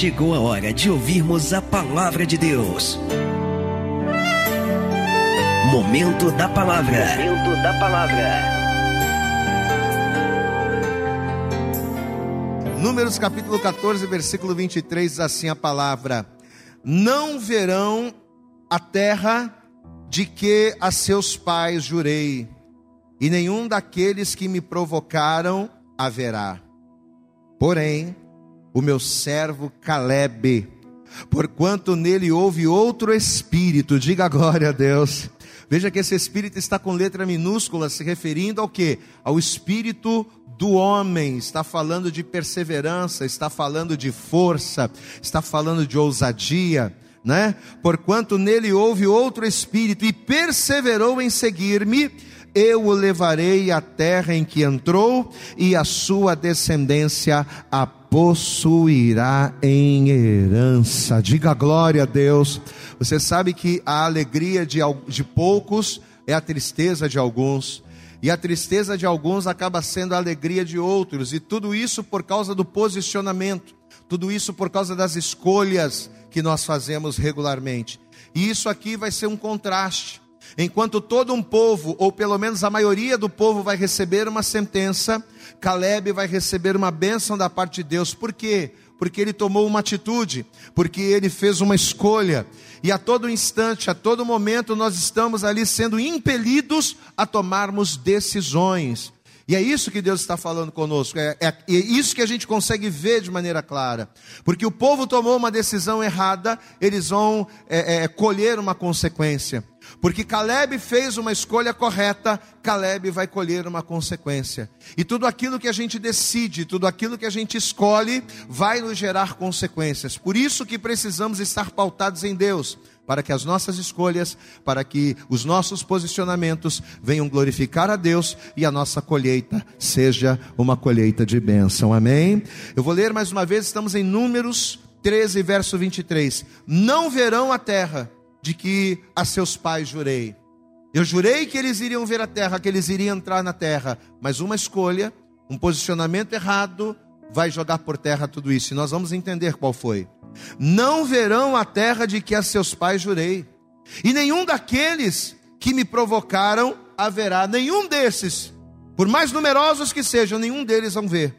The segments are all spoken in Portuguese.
chegou a hora de ouvirmos a palavra de Deus. Momento da palavra. Momento da palavra. Números capítulo 14, versículo 23, diz assim a palavra: Não verão a terra de que a seus pais jurei, e nenhum daqueles que me provocaram haverá. Porém, o meu servo Caleb, porquanto nele houve outro espírito, diga glória a Deus. Veja que esse espírito está com letra minúscula, se referindo ao que? Ao espírito do homem, está falando de perseverança, está falando de força, está falando de ousadia, né? Porquanto nele houve outro espírito e perseverou em seguir-me, eu o levarei à terra em que entrou e a sua descendência a possuirá em herança. Diga glória a Deus. Você sabe que a alegria de, de poucos é a tristeza de alguns. E a tristeza de alguns acaba sendo a alegria de outros, e tudo isso por causa do posicionamento, tudo isso por causa das escolhas que nós fazemos regularmente. E isso aqui vai ser um contraste. Enquanto todo um povo, ou pelo menos a maioria do povo, vai receber uma sentença, Caleb vai receber uma bênção da parte de Deus. Por quê? Porque ele tomou uma atitude, porque ele fez uma escolha. E a todo instante, a todo momento, nós estamos ali sendo impelidos a tomarmos decisões. E é isso que Deus está falando conosco, é, é, é, isso que a gente consegue ver de maneira clara. Porque o povo tomou uma decisão errada, eles vão é, é colher uma consequência. Porque Caleb fez uma escolha correta, Caleb vai colher uma consequência. E tudo aquilo que a gente decide, tudo aquilo que a gente escolhe, vai nos gerar consequências. Por isso que precisamos estar pautados em Deus, para que as nossas escolhas, para que os nossos posicionamentos venham glorificar a Deus e a nossa colheita seja uma colheita de bênção. Amém? Eu vou ler mais uma vez, estamos em Números 13, verso 23. Não verão a terra de que a seus pais jurei. Eu jurei que eles iriam ver a terra, que eles iriam entrar na terra, mas uma escolha, um posicionamento errado, vai jogar por terra tudo isso. E nós vamos entender qual foi. Não verão a terra de que a seus pais jurei, e nenhum daqueles que me provocaram haverá, nenhum desses, por mais numerosos que sejam, nenhum deles vão ver.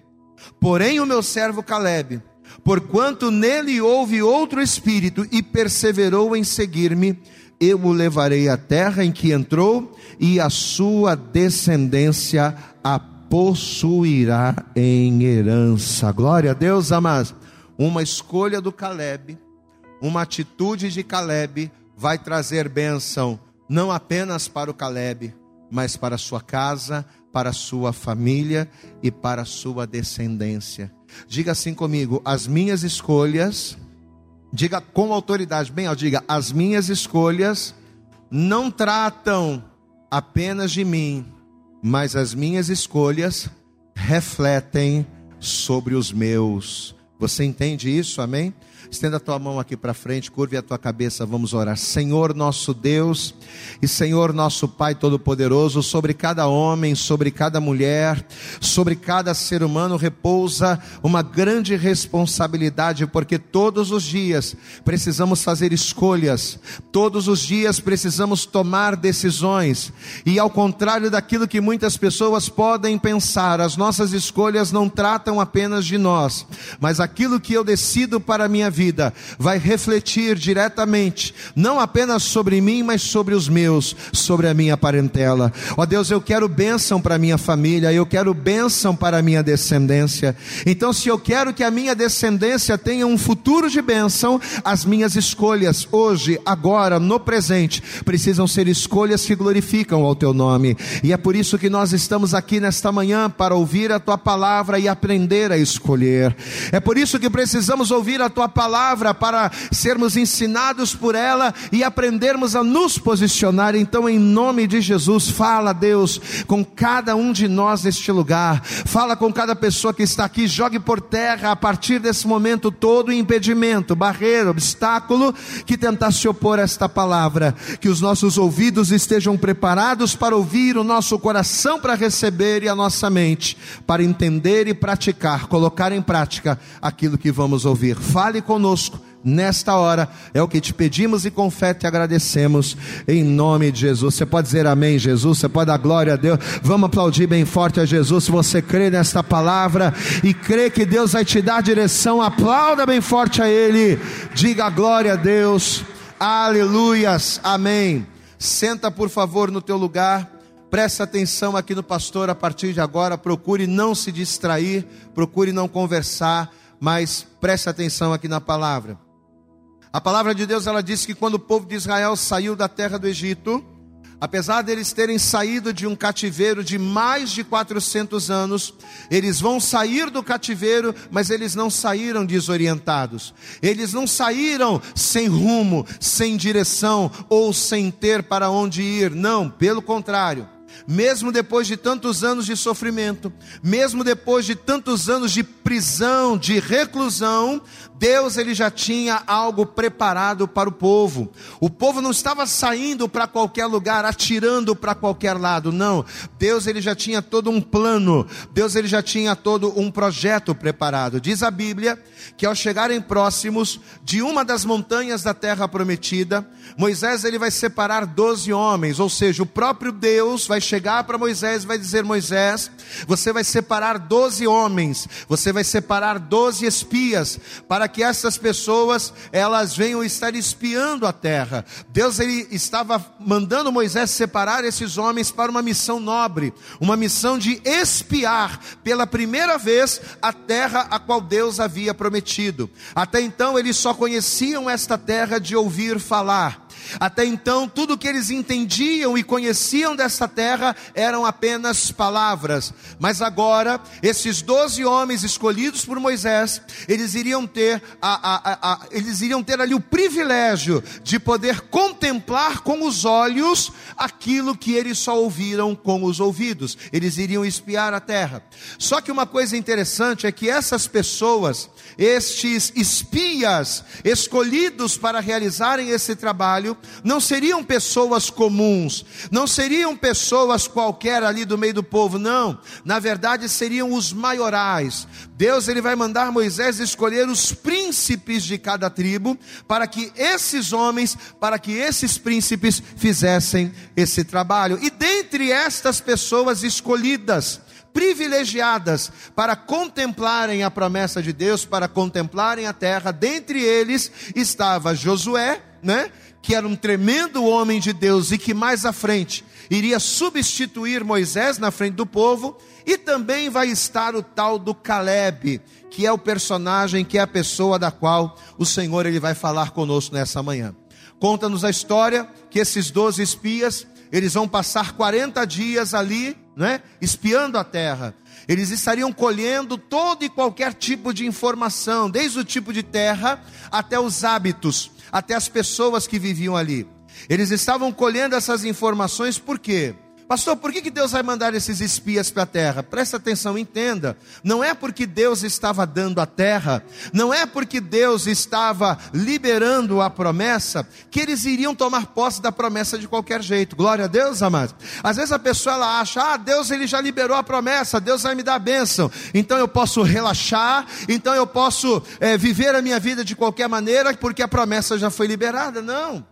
Porém, o meu servo Caleb, Porquanto nele houve outro espírito e perseverou em seguir-me, eu o levarei à terra em que entrou e a sua descendência a possuirá em herança. Glória a Deus, amados. Uma escolha do Caleb, uma atitude de Caleb vai trazer bênção não apenas para o Caleb, mas para a sua casa, para a sua família e para a sua descendência. Diga assim comigo: as minhas escolhas, diga com autoridade, bem, diga, as minhas escolhas não tratam apenas de mim, mas as minhas escolhas refletem sobre os meus. Você entende isso? Amém? Estenda a tua mão aqui para frente, curve a tua cabeça, vamos orar. Senhor nosso Deus e Senhor nosso Pai Todo-Poderoso, sobre cada homem, sobre cada mulher, sobre cada ser humano repousa uma grande responsabilidade, porque todos os dias precisamos fazer escolhas, todos os dias precisamos tomar decisões, e ao contrário daquilo que muitas pessoas podem pensar, as nossas escolhas não tratam apenas de nós, mas aquilo que eu decido para a minha vida vai refletir diretamente, não apenas sobre mim, mas sobre os meus, sobre a minha parentela. Ó Deus, eu quero bênção para minha família, eu quero bênção para a minha descendência. Então, se eu quero que a minha descendência tenha um futuro de bênção, as minhas escolhas hoje, agora, no presente, precisam ser escolhas que glorificam ao teu nome. E é por isso que nós estamos aqui nesta manhã para ouvir a tua palavra e aprender a escolher. É por isso que precisamos ouvir a tua palavra palavra para sermos ensinados por ela e aprendermos a nos posicionar. Então, em nome de Jesus, fala, Deus, com cada um de nós neste lugar. Fala com cada pessoa que está aqui. Jogue por terra a partir desse momento todo impedimento, barreira, obstáculo que tentar se opor a esta palavra. Que os nossos ouvidos estejam preparados para ouvir, o nosso coração para receber e a nossa mente para entender e praticar, colocar em prática aquilo que vamos ouvir. Fale conosco nesta hora, é o que te pedimos e com fé te agradecemos, em nome de Jesus. Você pode dizer amém, Jesus, você pode dar glória a Deus. Vamos aplaudir bem forte a Jesus. Se você crê nesta palavra e crê que Deus vai te dar direção, aplauda bem forte a Ele, diga glória a Deus, aleluias, amém. Senta por favor no teu lugar. Preste atenção aqui no pastor a partir de agora. Procure não se distrair, procure não conversar, mas preste atenção aqui na palavra. A palavra de Deus ela diz que quando o povo de Israel saiu da terra do Egito, apesar deles terem saído de um cativeiro de mais de 400 anos, eles vão sair do cativeiro, mas eles não saíram desorientados. Eles não saíram sem rumo, sem direção ou sem ter para onde ir. Não, pelo contrário mesmo depois de tantos anos de sofrimento, mesmo depois de tantos anos de prisão, de reclusão, Deus ele já tinha algo preparado para o povo. O povo não estava saindo para qualquer lugar, atirando para qualquer lado, não. Deus ele já tinha todo um plano. Deus ele já tinha todo um projeto preparado. Diz a Bíblia que ao chegarem próximos de uma das montanhas da terra prometida, Moisés ele vai separar doze homens, ou seja, o próprio Deus vai chegar para Moisés e vai dizer: Moisés, você vai separar doze homens, você vai separar doze espias para que essas pessoas elas venham estar espiando a terra. Deus ele estava mandando Moisés separar esses homens para uma missão nobre, uma missão de espiar pela primeira vez a terra a qual Deus havia prometido. Até então eles só conheciam esta terra de ouvir falar. Até então, tudo que eles entendiam e conheciam dessa terra eram apenas palavras. Mas agora, esses doze homens escolhidos por Moisés, eles iriam ter, a, a, a, eles iriam ter ali o privilégio de poder contemplar com os olhos aquilo que eles só ouviram com os ouvidos. Eles iriam espiar a terra. Só que uma coisa interessante é que essas pessoas, estes espias escolhidos para realizarem esse trabalho, não seriam pessoas comuns, não seriam pessoas qualquer ali do meio do povo, não. Na verdade, seriam os maiorais. Deus ele vai mandar Moisés escolher os príncipes de cada tribo para que esses homens, para que esses príncipes fizessem esse trabalho. E dentre estas pessoas escolhidas, privilegiadas para contemplarem a promessa de Deus, para contemplarem a terra. Dentre eles estava Josué, né? Que era um tremendo homem de Deus e que mais à frente iria substituir Moisés na frente do povo, e também vai estar o tal do Caleb, que é o personagem, que é a pessoa da qual o Senhor ele vai falar conosco nessa manhã. Conta-nos a história que esses doze espias, eles vão passar 40 dias ali né, espiando a terra. Eles estariam colhendo todo e qualquer tipo de informação, desde o tipo de terra até os hábitos, até as pessoas que viviam ali. Eles estavam colhendo essas informações por quê? Pastor, por que, que Deus vai mandar esses espias para a terra? Presta atenção, entenda. Não é porque Deus estava dando a terra, não é porque Deus estava liberando a promessa, que eles iriam tomar posse da promessa de qualquer jeito. Glória a Deus, amados. Às vezes a pessoa ela acha, ah, Deus ele já liberou a promessa, Deus vai me dar a bênção, então eu posso relaxar, então eu posso é, viver a minha vida de qualquer maneira, porque a promessa já foi liberada. Não.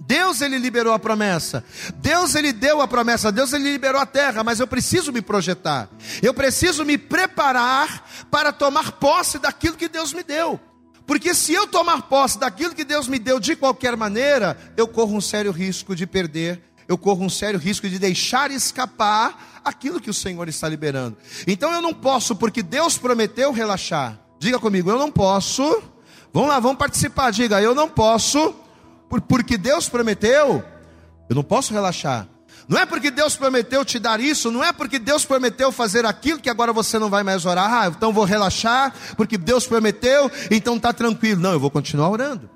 Deus ele liberou a promessa. Deus ele deu a promessa. Deus ele liberou a terra, mas eu preciso me projetar. Eu preciso me preparar para tomar posse daquilo que Deus me deu. Porque se eu tomar posse daquilo que Deus me deu de qualquer maneira, eu corro um sério risco de perder, eu corro um sério risco de deixar escapar aquilo que o Senhor está liberando. Então eu não posso, porque Deus prometeu relaxar. Diga comigo, eu não posso. Vamos lá, vamos participar. Diga, eu não posso porque Deus prometeu, eu não posso relaxar. Não é porque Deus prometeu te dar isso, não é porque Deus prometeu fazer aquilo que agora você não vai mais orar. Ah, então vou relaxar, porque Deus prometeu, então está tranquilo. Não, eu vou continuar orando.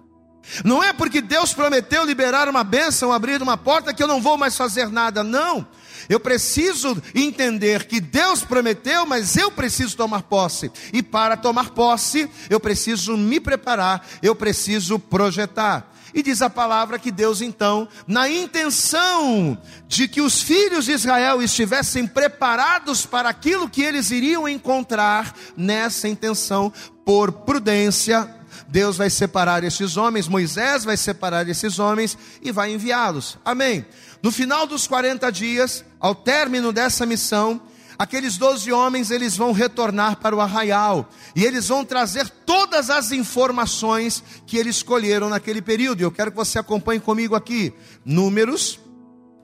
Não é porque Deus prometeu liberar uma bênção, abrir uma porta, que eu não vou mais fazer nada. Não. Eu preciso entender que Deus prometeu, mas eu preciso tomar posse. E para tomar posse, eu preciso me preparar, eu preciso projetar. E diz a palavra que Deus, então, na intenção de que os filhos de Israel estivessem preparados para aquilo que eles iriam encontrar, nessa intenção, por prudência, Deus vai separar esses homens, Moisés vai separar esses homens e vai enviá-los. Amém. No final dos 40 dias, ao término dessa missão, aqueles doze homens eles vão retornar para o arraial e eles vão trazer todas as informações que eles escolheram naquele período. Eu quero que você acompanhe comigo aqui. Números,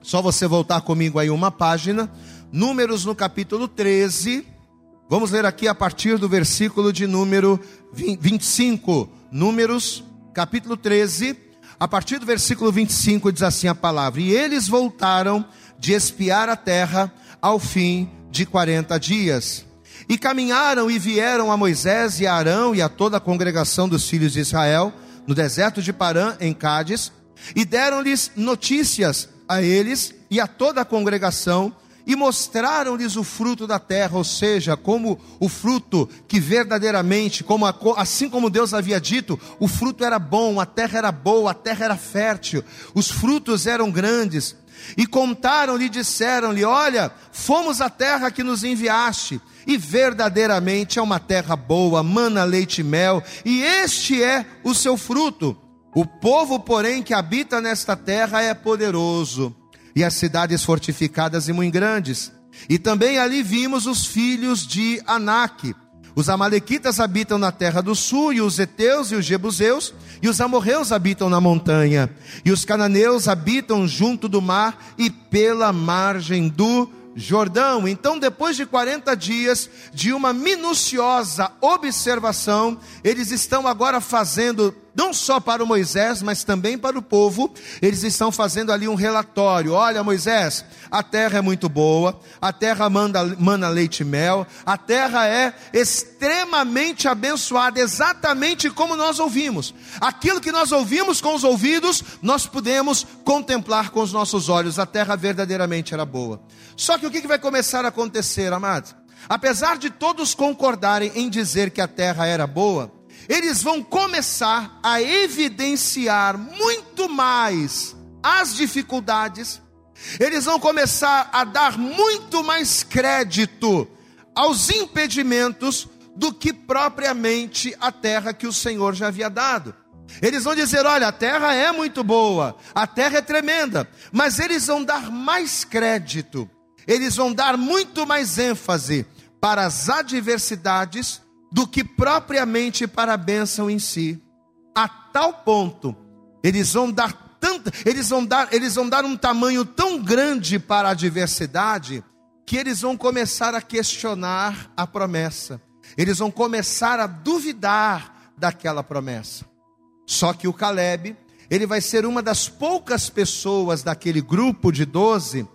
só você voltar comigo aí uma página. Números no capítulo 13. Vamos ler aqui a partir do versículo de número 25. Números, capítulo 13 a partir do versículo 25 diz assim a palavra: E eles voltaram de espiar a terra ao fim de 40 dias. E caminharam e vieram a Moisés e a Arão e a toda a congregação dos filhos de Israel, no deserto de Parã, em Cádiz, e deram-lhes notícias a eles e a toda a congregação e mostraram-lhes o fruto da terra, ou seja, como o fruto que verdadeiramente, como a, assim como Deus havia dito, o fruto era bom, a terra era boa, a terra era fértil, os frutos eram grandes. E contaram-lhe, disseram-lhe: Olha, fomos à terra que nos enviaste, e verdadeiramente é uma terra boa, mana leite e mel, e este é o seu fruto. O povo, porém, que habita nesta terra é poderoso e as cidades fortificadas e muito grandes. E também ali vimos os filhos de Anak. Os amalequitas habitam na terra do sul, e os heteus e os jebuseus, e os amorreus habitam na montanha, e os cananeus habitam junto do mar e pela margem do Jordão. Então, depois de 40 dias de uma minuciosa observação, eles estão agora fazendo, não só para o Moisés, mas também para o povo, eles estão fazendo ali um relatório. Olha, Moisés, a terra é muito boa, a terra manda, manda leite e mel, a terra é extremamente abençoada, exatamente como nós ouvimos. Aquilo que nós ouvimos com os ouvidos, nós podemos contemplar com os nossos olhos. A terra verdadeiramente era boa. Só que o que vai começar a acontecer, amados? Apesar de todos concordarem em dizer que a terra era boa, eles vão começar a evidenciar muito mais as dificuldades, eles vão começar a dar muito mais crédito aos impedimentos do que propriamente a terra que o Senhor já havia dado. Eles vão dizer: olha, a terra é muito boa, a terra é tremenda, mas eles vão dar mais crédito eles vão dar muito mais ênfase para as adversidades do que propriamente para a bênção em si. A tal ponto, eles vão dar tanto, eles vão dar, eles vão dar um tamanho tão grande para a adversidade que eles vão começar a questionar a promessa. Eles vão começar a duvidar daquela promessa. Só que o Caleb, ele vai ser uma das poucas pessoas daquele grupo de doze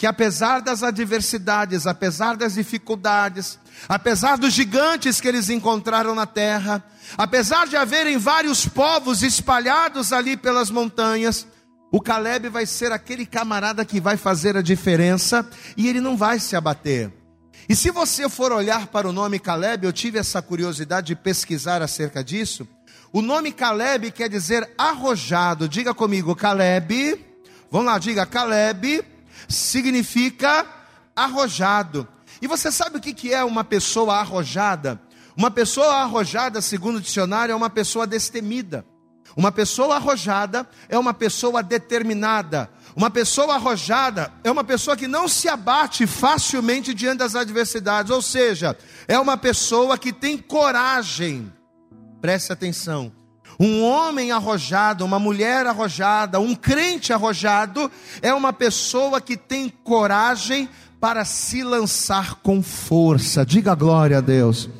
que apesar das adversidades, apesar das dificuldades, apesar dos gigantes que eles encontraram na terra, apesar de haverem vários povos espalhados ali pelas montanhas, o Caleb vai ser aquele camarada que vai fazer a diferença e ele não vai se abater. E se você for olhar para o nome Caleb, eu tive essa curiosidade de pesquisar acerca disso. O nome Caleb quer dizer arrojado. Diga comigo, Caleb. Vamos lá, diga Caleb significa arrojado. E você sabe o que é uma pessoa arrojada? Uma pessoa arrojada, segundo o dicionário, é uma pessoa destemida. Uma pessoa arrojada é uma pessoa determinada. Uma pessoa arrojada é uma pessoa que não se abate facilmente diante das adversidades, ou seja, é uma pessoa que tem coragem. Preste atenção. Um homem arrojado, uma mulher arrojada, um crente arrojado é uma pessoa que tem coragem para se lançar com força. Diga glória a Deus.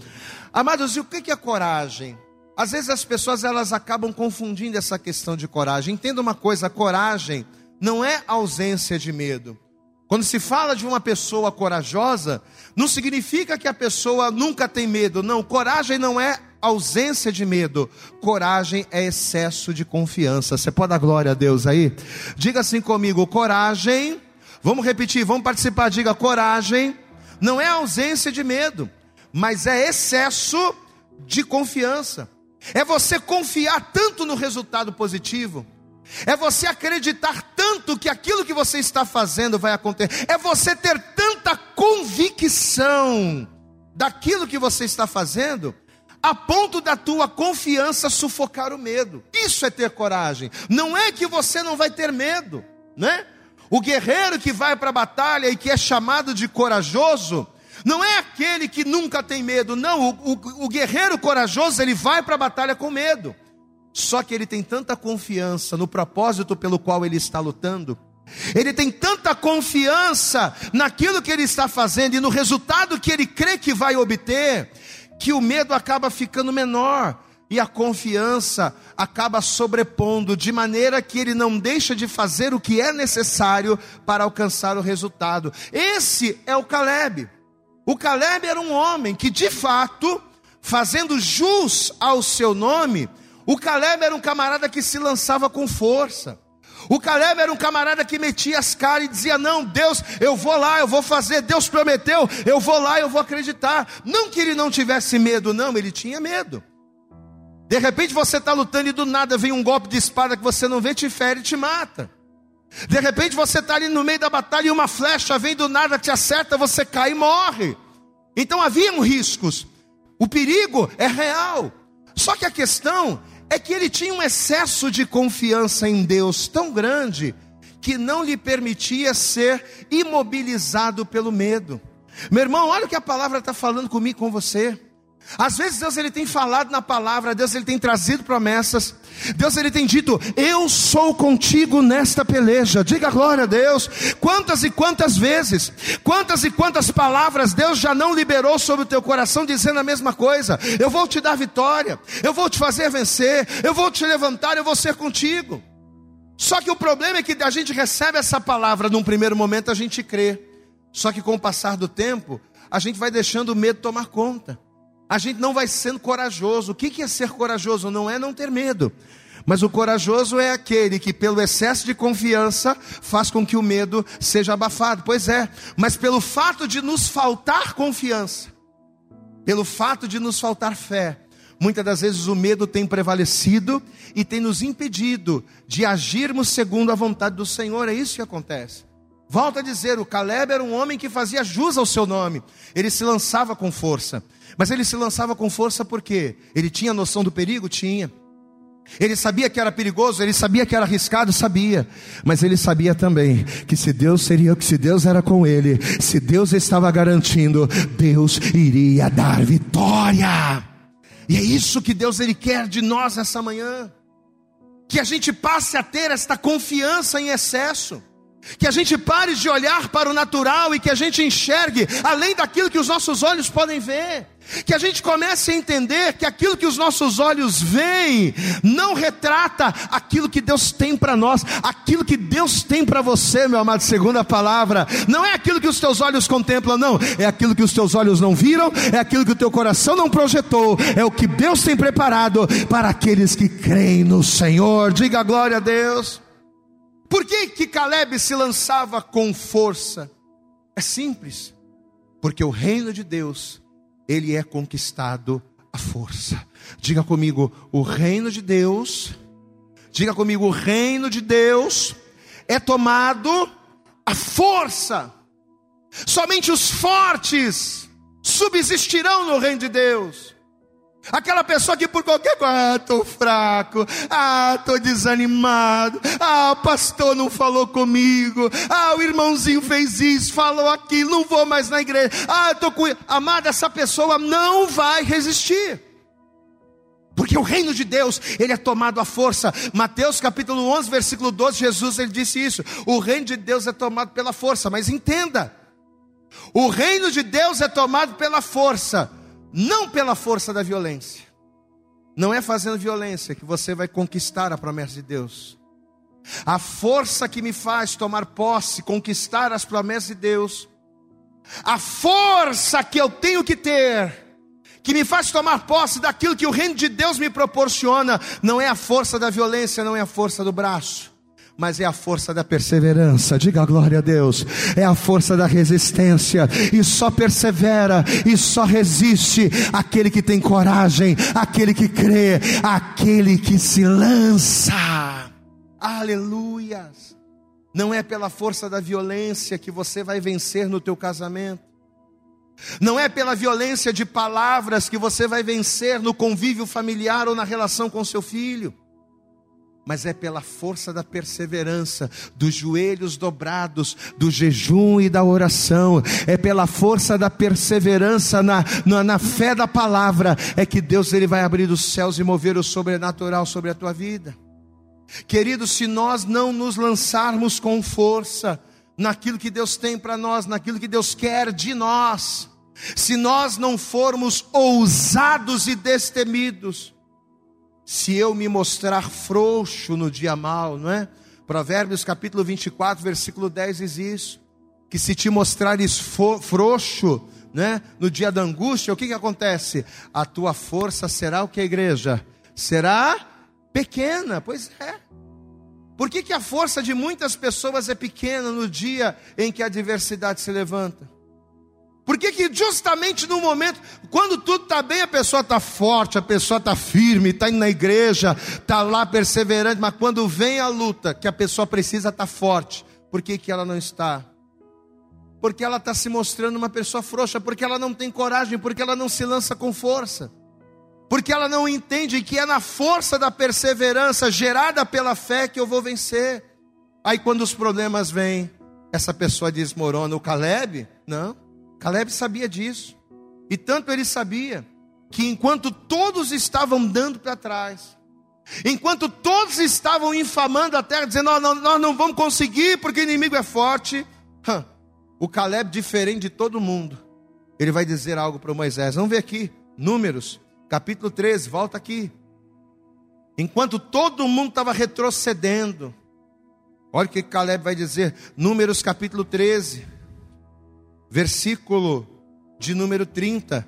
Amados, e o que é coragem? Às vezes as pessoas elas acabam confundindo essa questão de coragem. Entenda uma coisa, coragem não é ausência de medo. Quando se fala de uma pessoa corajosa, não significa que a pessoa nunca tem medo. Não, coragem não é ausência de medo, coragem é excesso de confiança. Você pode dar glória a Deus aí? Diga assim comigo: coragem. Vamos repetir, vamos participar. Diga: coragem não é ausência de medo, mas é excesso de confiança. É você confiar tanto no resultado positivo. É você acreditar tanto que aquilo que você está fazendo vai acontecer. É você ter tanta convicção daquilo que você está fazendo, a ponto da tua confiança sufocar o medo. Isso é ter coragem. Não é que você não vai ter medo, né? O guerreiro que vai para a batalha e que é chamado de corajoso, não é aquele que nunca tem medo, não. O, o, o guerreiro corajoso, ele vai para a batalha com medo. Só que ele tem tanta confiança no propósito pelo qual ele está lutando, ele tem tanta confiança naquilo que ele está fazendo e no resultado que ele crê que vai obter, que o medo acaba ficando menor e a confiança acaba sobrepondo, de maneira que ele não deixa de fazer o que é necessário para alcançar o resultado. Esse é o Caleb. O Caleb era um homem que, de fato, fazendo jus ao seu nome, o Caleb era um camarada que se lançava com força. O Caleb era um camarada que metia as caras e dizia: Não, Deus, eu vou lá, eu vou fazer. Deus prometeu, eu vou lá, eu vou acreditar. Não que ele não tivesse medo, não, ele tinha medo. De repente você está lutando e do nada vem um golpe de espada que você não vê, te fere e te mata. De repente você está ali no meio da batalha e uma flecha vem do nada, te acerta, você cai e morre. Então haviam riscos. O perigo é real. Só que a questão é que ele tinha um excesso de confiança em Deus tão grande que não lhe permitia ser imobilizado pelo medo. Meu irmão, olha o que a palavra está falando comigo com você. Às vezes Deus ele tem falado na palavra, Deus ele tem trazido promessas. Deus ele tem dito: "Eu sou contigo nesta peleja". Diga glória a Deus. Quantas e quantas vezes, quantas e quantas palavras Deus já não liberou sobre o teu coração dizendo a mesma coisa: "Eu vou te dar vitória, eu vou te fazer vencer, eu vou te levantar, eu vou ser contigo". Só que o problema é que a gente recebe essa palavra num primeiro momento a gente crê. Só que com o passar do tempo, a gente vai deixando o medo tomar conta a gente não vai sendo corajoso. O que é ser corajoso? Não é não ter medo. Mas o corajoso é aquele que, pelo excesso de confiança, faz com que o medo seja abafado. Pois é, mas pelo fato de nos faltar confiança, pelo fato de nos faltar fé, muitas das vezes o medo tem prevalecido e tem nos impedido de agirmos segundo a vontade do Senhor. É isso que acontece. Volto a dizer: o Caleb era um homem que fazia jus ao seu nome, ele se lançava com força. Mas ele se lançava com força porque ele tinha noção do perigo? Tinha. Ele sabia que era perigoso, ele sabia que era arriscado, sabia. Mas ele sabia também que se Deus seria, que se Deus era com ele, se Deus estava garantindo, Deus iria dar vitória. E é isso que Deus ele quer de nós essa manhã. Que a gente passe a ter esta confiança em excesso. Que a gente pare de olhar para o natural e que a gente enxergue além daquilo que os nossos olhos podem ver. Que a gente comece a entender que aquilo que os nossos olhos veem não retrata aquilo que Deus tem para nós, aquilo que Deus tem para você, meu amado, segundo a palavra. Não é aquilo que os teus olhos contemplam, não. É aquilo que os teus olhos não viram, é aquilo que o teu coração não projetou. É o que Deus tem preparado para aqueles que creem no Senhor. Diga glória a Deus. Por que, que Caleb se lançava com força? É simples, porque o reino de Deus, ele é conquistado à força. Diga comigo, o reino de Deus, diga comigo, o reino de Deus é tomado à força. Somente os fortes subsistirão no reino de Deus. Aquela pessoa que por qualquer coisa, ah, estou fraco, ah, estou desanimado, ah, o pastor não falou comigo, ah, o irmãozinho fez isso, falou aquilo, não vou mais na igreja, ah, estou com. Amada, essa pessoa não vai resistir. Porque o reino de Deus, ele é tomado à força. Mateus capítulo 11, versículo 12, Jesus ele disse isso. O reino de Deus é tomado pela força, mas entenda. O reino de Deus é tomado pela força não pela força da violência. Não é fazendo violência que você vai conquistar a promessa de Deus. A força que me faz tomar posse, conquistar as promessas de Deus, a força que eu tenho que ter, que me faz tomar posse daquilo que o reino de Deus me proporciona, não é a força da violência, não é a força do braço, mas é a força da perseverança. Diga a glória a Deus. É a força da resistência. E só persevera e só resiste aquele que tem coragem, aquele que crê, aquele que se lança. Aleluias. Não é pela força da violência que você vai vencer no teu casamento. Não é pela violência de palavras que você vai vencer no convívio familiar ou na relação com seu filho mas é pela força da perseverança, dos joelhos dobrados, do jejum e da oração, é pela força da perseverança na, na, na, fé da palavra, é que Deus ele vai abrir os céus e mover o sobrenatural sobre a tua vida. Querido, se nós não nos lançarmos com força naquilo que Deus tem para nós, naquilo que Deus quer de nós, se nós não formos ousados e destemidos, se eu me mostrar frouxo no dia mal, não é? Provérbios capítulo 24, versículo 10 diz isso: que se te mostrares frouxo, né, no dia da angústia, o que que acontece? A tua força será o que a igreja? Será pequena, pois é. Por que, que a força de muitas pessoas é pequena no dia em que a adversidade se levanta? Por que, que justamente no momento, quando tudo está bem, a pessoa está forte, a pessoa está firme, está indo na igreja, está lá perseverante, mas quando vem a luta, que a pessoa precisa estar tá forte, por que, que ela não está? Porque ela está se mostrando uma pessoa frouxa, porque ela não tem coragem, porque ela não se lança com força, porque ela não entende que é na força da perseverança gerada pela fé que eu vou vencer. Aí quando os problemas vêm, essa pessoa desmorona. O Caleb, não. Caleb sabia disso. E tanto ele sabia que enquanto todos estavam dando para trás, enquanto todos estavam infamando a terra, dizendo: nós não, nós não vamos conseguir porque o inimigo é forte, o Caleb, diferente de todo mundo, ele vai dizer algo para Moisés. Vamos ver aqui, Números, capítulo 13, volta aqui. Enquanto todo mundo estava retrocedendo, olha o que Caleb vai dizer, Números capítulo 13 versículo de número 30.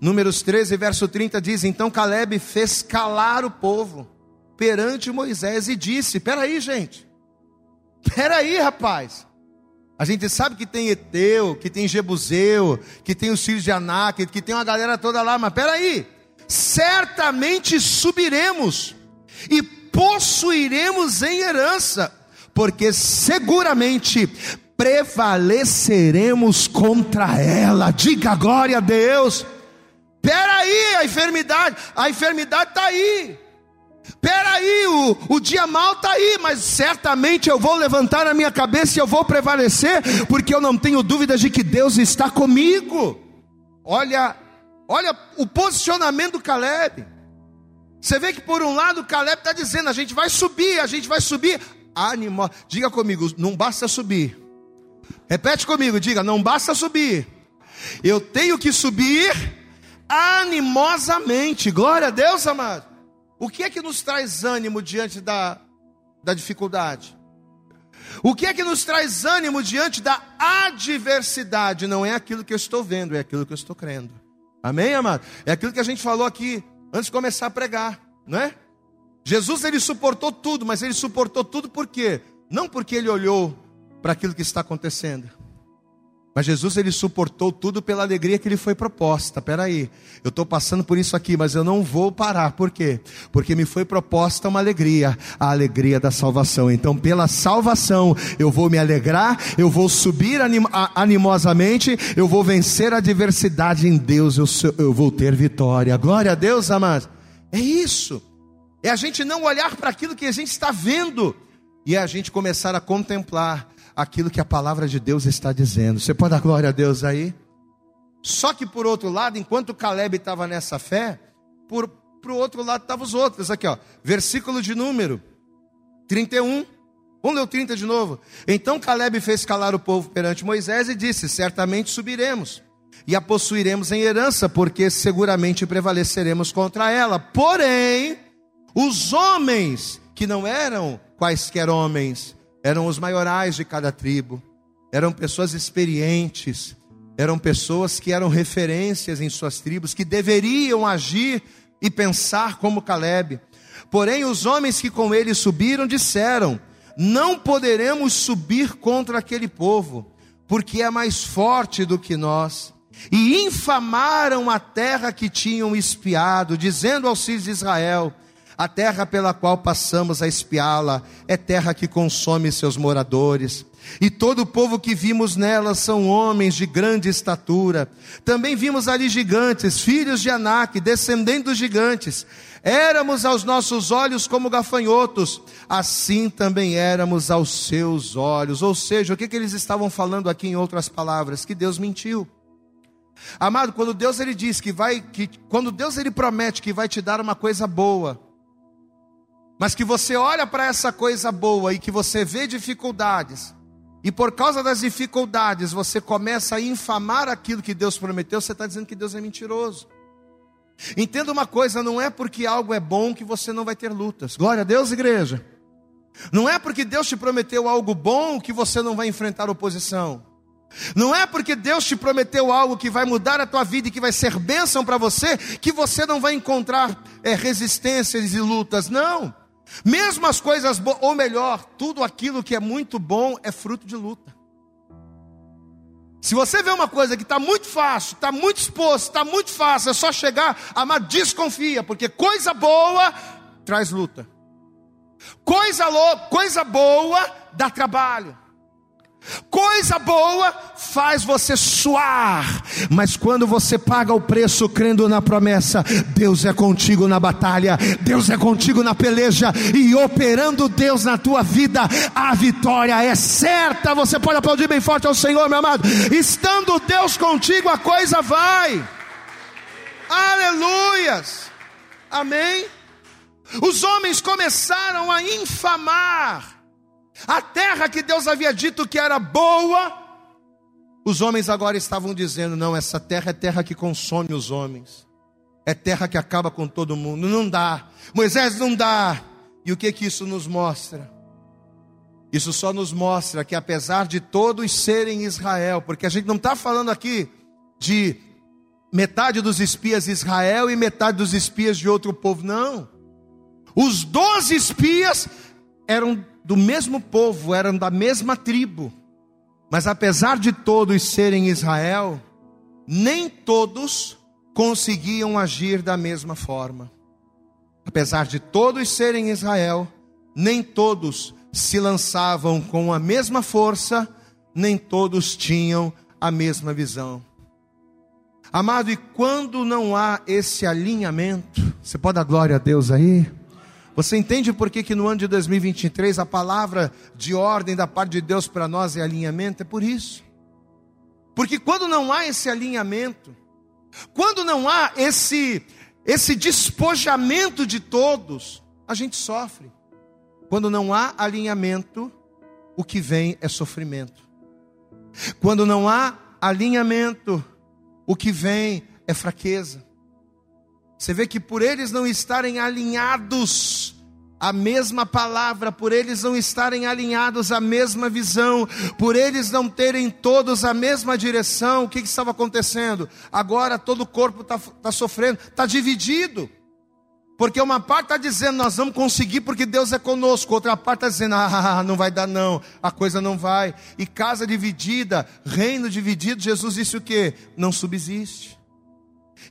Números 13, verso 30 diz: Então Caleb fez calar o povo perante Moisés e disse: Peraí, gente, peraí, rapaz. A gente sabe que tem Eteu, que tem Jebuseu, que tem os filhos de Anak, que tem uma galera toda lá, mas peraí, certamente subiremos e possuiremos em herança, porque seguramente prevaleceremos contra ela. Diga glória a Deus. Peraí, a enfermidade, a enfermidade está aí. Peraí, o, o dia mal está aí, mas certamente eu vou levantar a minha cabeça e eu vou prevalecer, porque eu não tenho dúvidas de que Deus está comigo. Olha, olha o posicionamento do Caleb. Você vê que por um lado o Caleb está dizendo: a gente vai subir, a gente vai subir. Animo, diga comigo, não basta subir, Repete comigo, diga: não basta subir, eu tenho que subir animosamente. Glória a Deus, amado. O que é que nos traz ânimo diante da, da dificuldade? O que é que nos traz ânimo diante da adversidade? Não é aquilo que eu estou vendo, é aquilo que eu estou crendo. Amém, amado? É aquilo que a gente falou aqui antes de começar a pregar, não é? Jesus ele suportou tudo, mas ele suportou tudo por quê? Não porque ele olhou para aquilo que está acontecendo. Mas Jesus ele suportou tudo pela alegria que lhe foi proposta. Peraí, eu estou passando por isso aqui, mas eu não vou parar. Por quê? Porque me foi proposta uma alegria, a alegria da salvação. Então, pela salvação, eu vou me alegrar, eu vou subir anim, animosamente, eu vou vencer a adversidade em Deus, eu, eu vou ter vitória. Glória a Deus, amados. É isso. É a gente não olhar para aquilo que a gente está vendo e é a gente começar a contemplar aquilo que a palavra de Deus está dizendo. Você pode dar glória a Deus aí? Só que por outro lado, enquanto Caleb estava nessa fé, por, por outro lado estavam os outros. Aqui, ó, versículo de número 31. Vamos ler o 30 de novo. Então Caleb fez calar o povo perante Moisés e disse: Certamente subiremos e a possuiremos em herança, porque seguramente prevaleceremos contra ela. Porém, os homens que não eram quaisquer homens, eram os maiorais de cada tribo, eram pessoas experientes, eram pessoas que eram referências em suas tribos, que deveriam agir e pensar como Caleb. Porém, os homens que com ele subiram disseram: Não poderemos subir contra aquele povo, porque é mais forte do que nós. E infamaram a terra que tinham espiado, dizendo aos filhos de Israel: A terra pela qual passamos a espiá-la é terra que consome seus moradores e todo o povo que vimos nela são homens de grande estatura. Também vimos ali gigantes, filhos de Anak, descendentes dos gigantes. Éramos aos nossos olhos como gafanhotos, assim também éramos aos seus olhos. Ou seja, o que, que eles estavam falando aqui em outras palavras? Que Deus mentiu. Amado, quando Deus ele diz que vai, que, quando Deus ele promete que vai te dar uma coisa boa, mas que você olha para essa coisa boa e que você vê dificuldades, e por causa das dificuldades você começa a infamar aquilo que Deus prometeu, você está dizendo que Deus é mentiroso. Entenda uma coisa: não é porque algo é bom que você não vai ter lutas. Glória a Deus, igreja. Não é porque Deus te prometeu algo bom que você não vai enfrentar oposição. Não é porque Deus te prometeu algo que vai mudar a tua vida e que vai ser bênção para você que você não vai encontrar é, resistências e lutas. Não. Mesmo as coisas boas, ou melhor, tudo aquilo que é muito bom é fruto de luta. Se você vê uma coisa que está muito fácil, está muito exposto, está muito fácil, é só chegar, amar, desconfia, porque coisa boa traz luta. Coisa, louca, coisa boa dá trabalho. Coisa boa faz você suar, mas quando você paga o preço crendo na promessa, Deus é contigo na batalha, Deus é contigo na peleja e operando Deus na tua vida, a vitória é certa. Você pode aplaudir bem forte ao Senhor, meu amado. Estando Deus contigo, a coisa vai. Aleluias. Amém. Os homens começaram a infamar a terra que Deus havia dito que era boa, os homens agora estavam dizendo: não, essa terra é terra que consome os homens, é terra que acaba com todo mundo. Não dá, Moisés não dá. E o que que isso nos mostra? Isso só nos mostra que apesar de todos serem Israel, porque a gente não está falando aqui de metade dos espias de Israel e metade dos espias de outro povo, não. Os doze espias eram do mesmo povo, eram da mesma tribo, mas apesar de todos serem Israel, nem todos conseguiam agir da mesma forma. Apesar de todos serem Israel, nem todos se lançavam com a mesma força, nem todos tinham a mesma visão. Amado, e quando não há esse alinhamento, você pode dar glória a Deus aí? Você entende por que, que no ano de 2023 a palavra de ordem da parte de Deus para nós é alinhamento? É por isso. Porque quando não há esse alinhamento, quando não há esse, esse despojamento de todos, a gente sofre. Quando não há alinhamento, o que vem é sofrimento. Quando não há alinhamento, o que vem é fraqueza. Você vê que por eles não estarem alinhados à mesma palavra, por eles não estarem alinhados à mesma visão, por eles não terem todos a mesma direção, o que, que estava acontecendo? Agora todo o corpo está tá sofrendo, está dividido. Porque uma parte está dizendo, nós vamos conseguir porque Deus é conosco. Outra parte está dizendo, ah, não vai dar não, a coisa não vai. E casa dividida, reino dividido, Jesus disse o que? Não subsiste.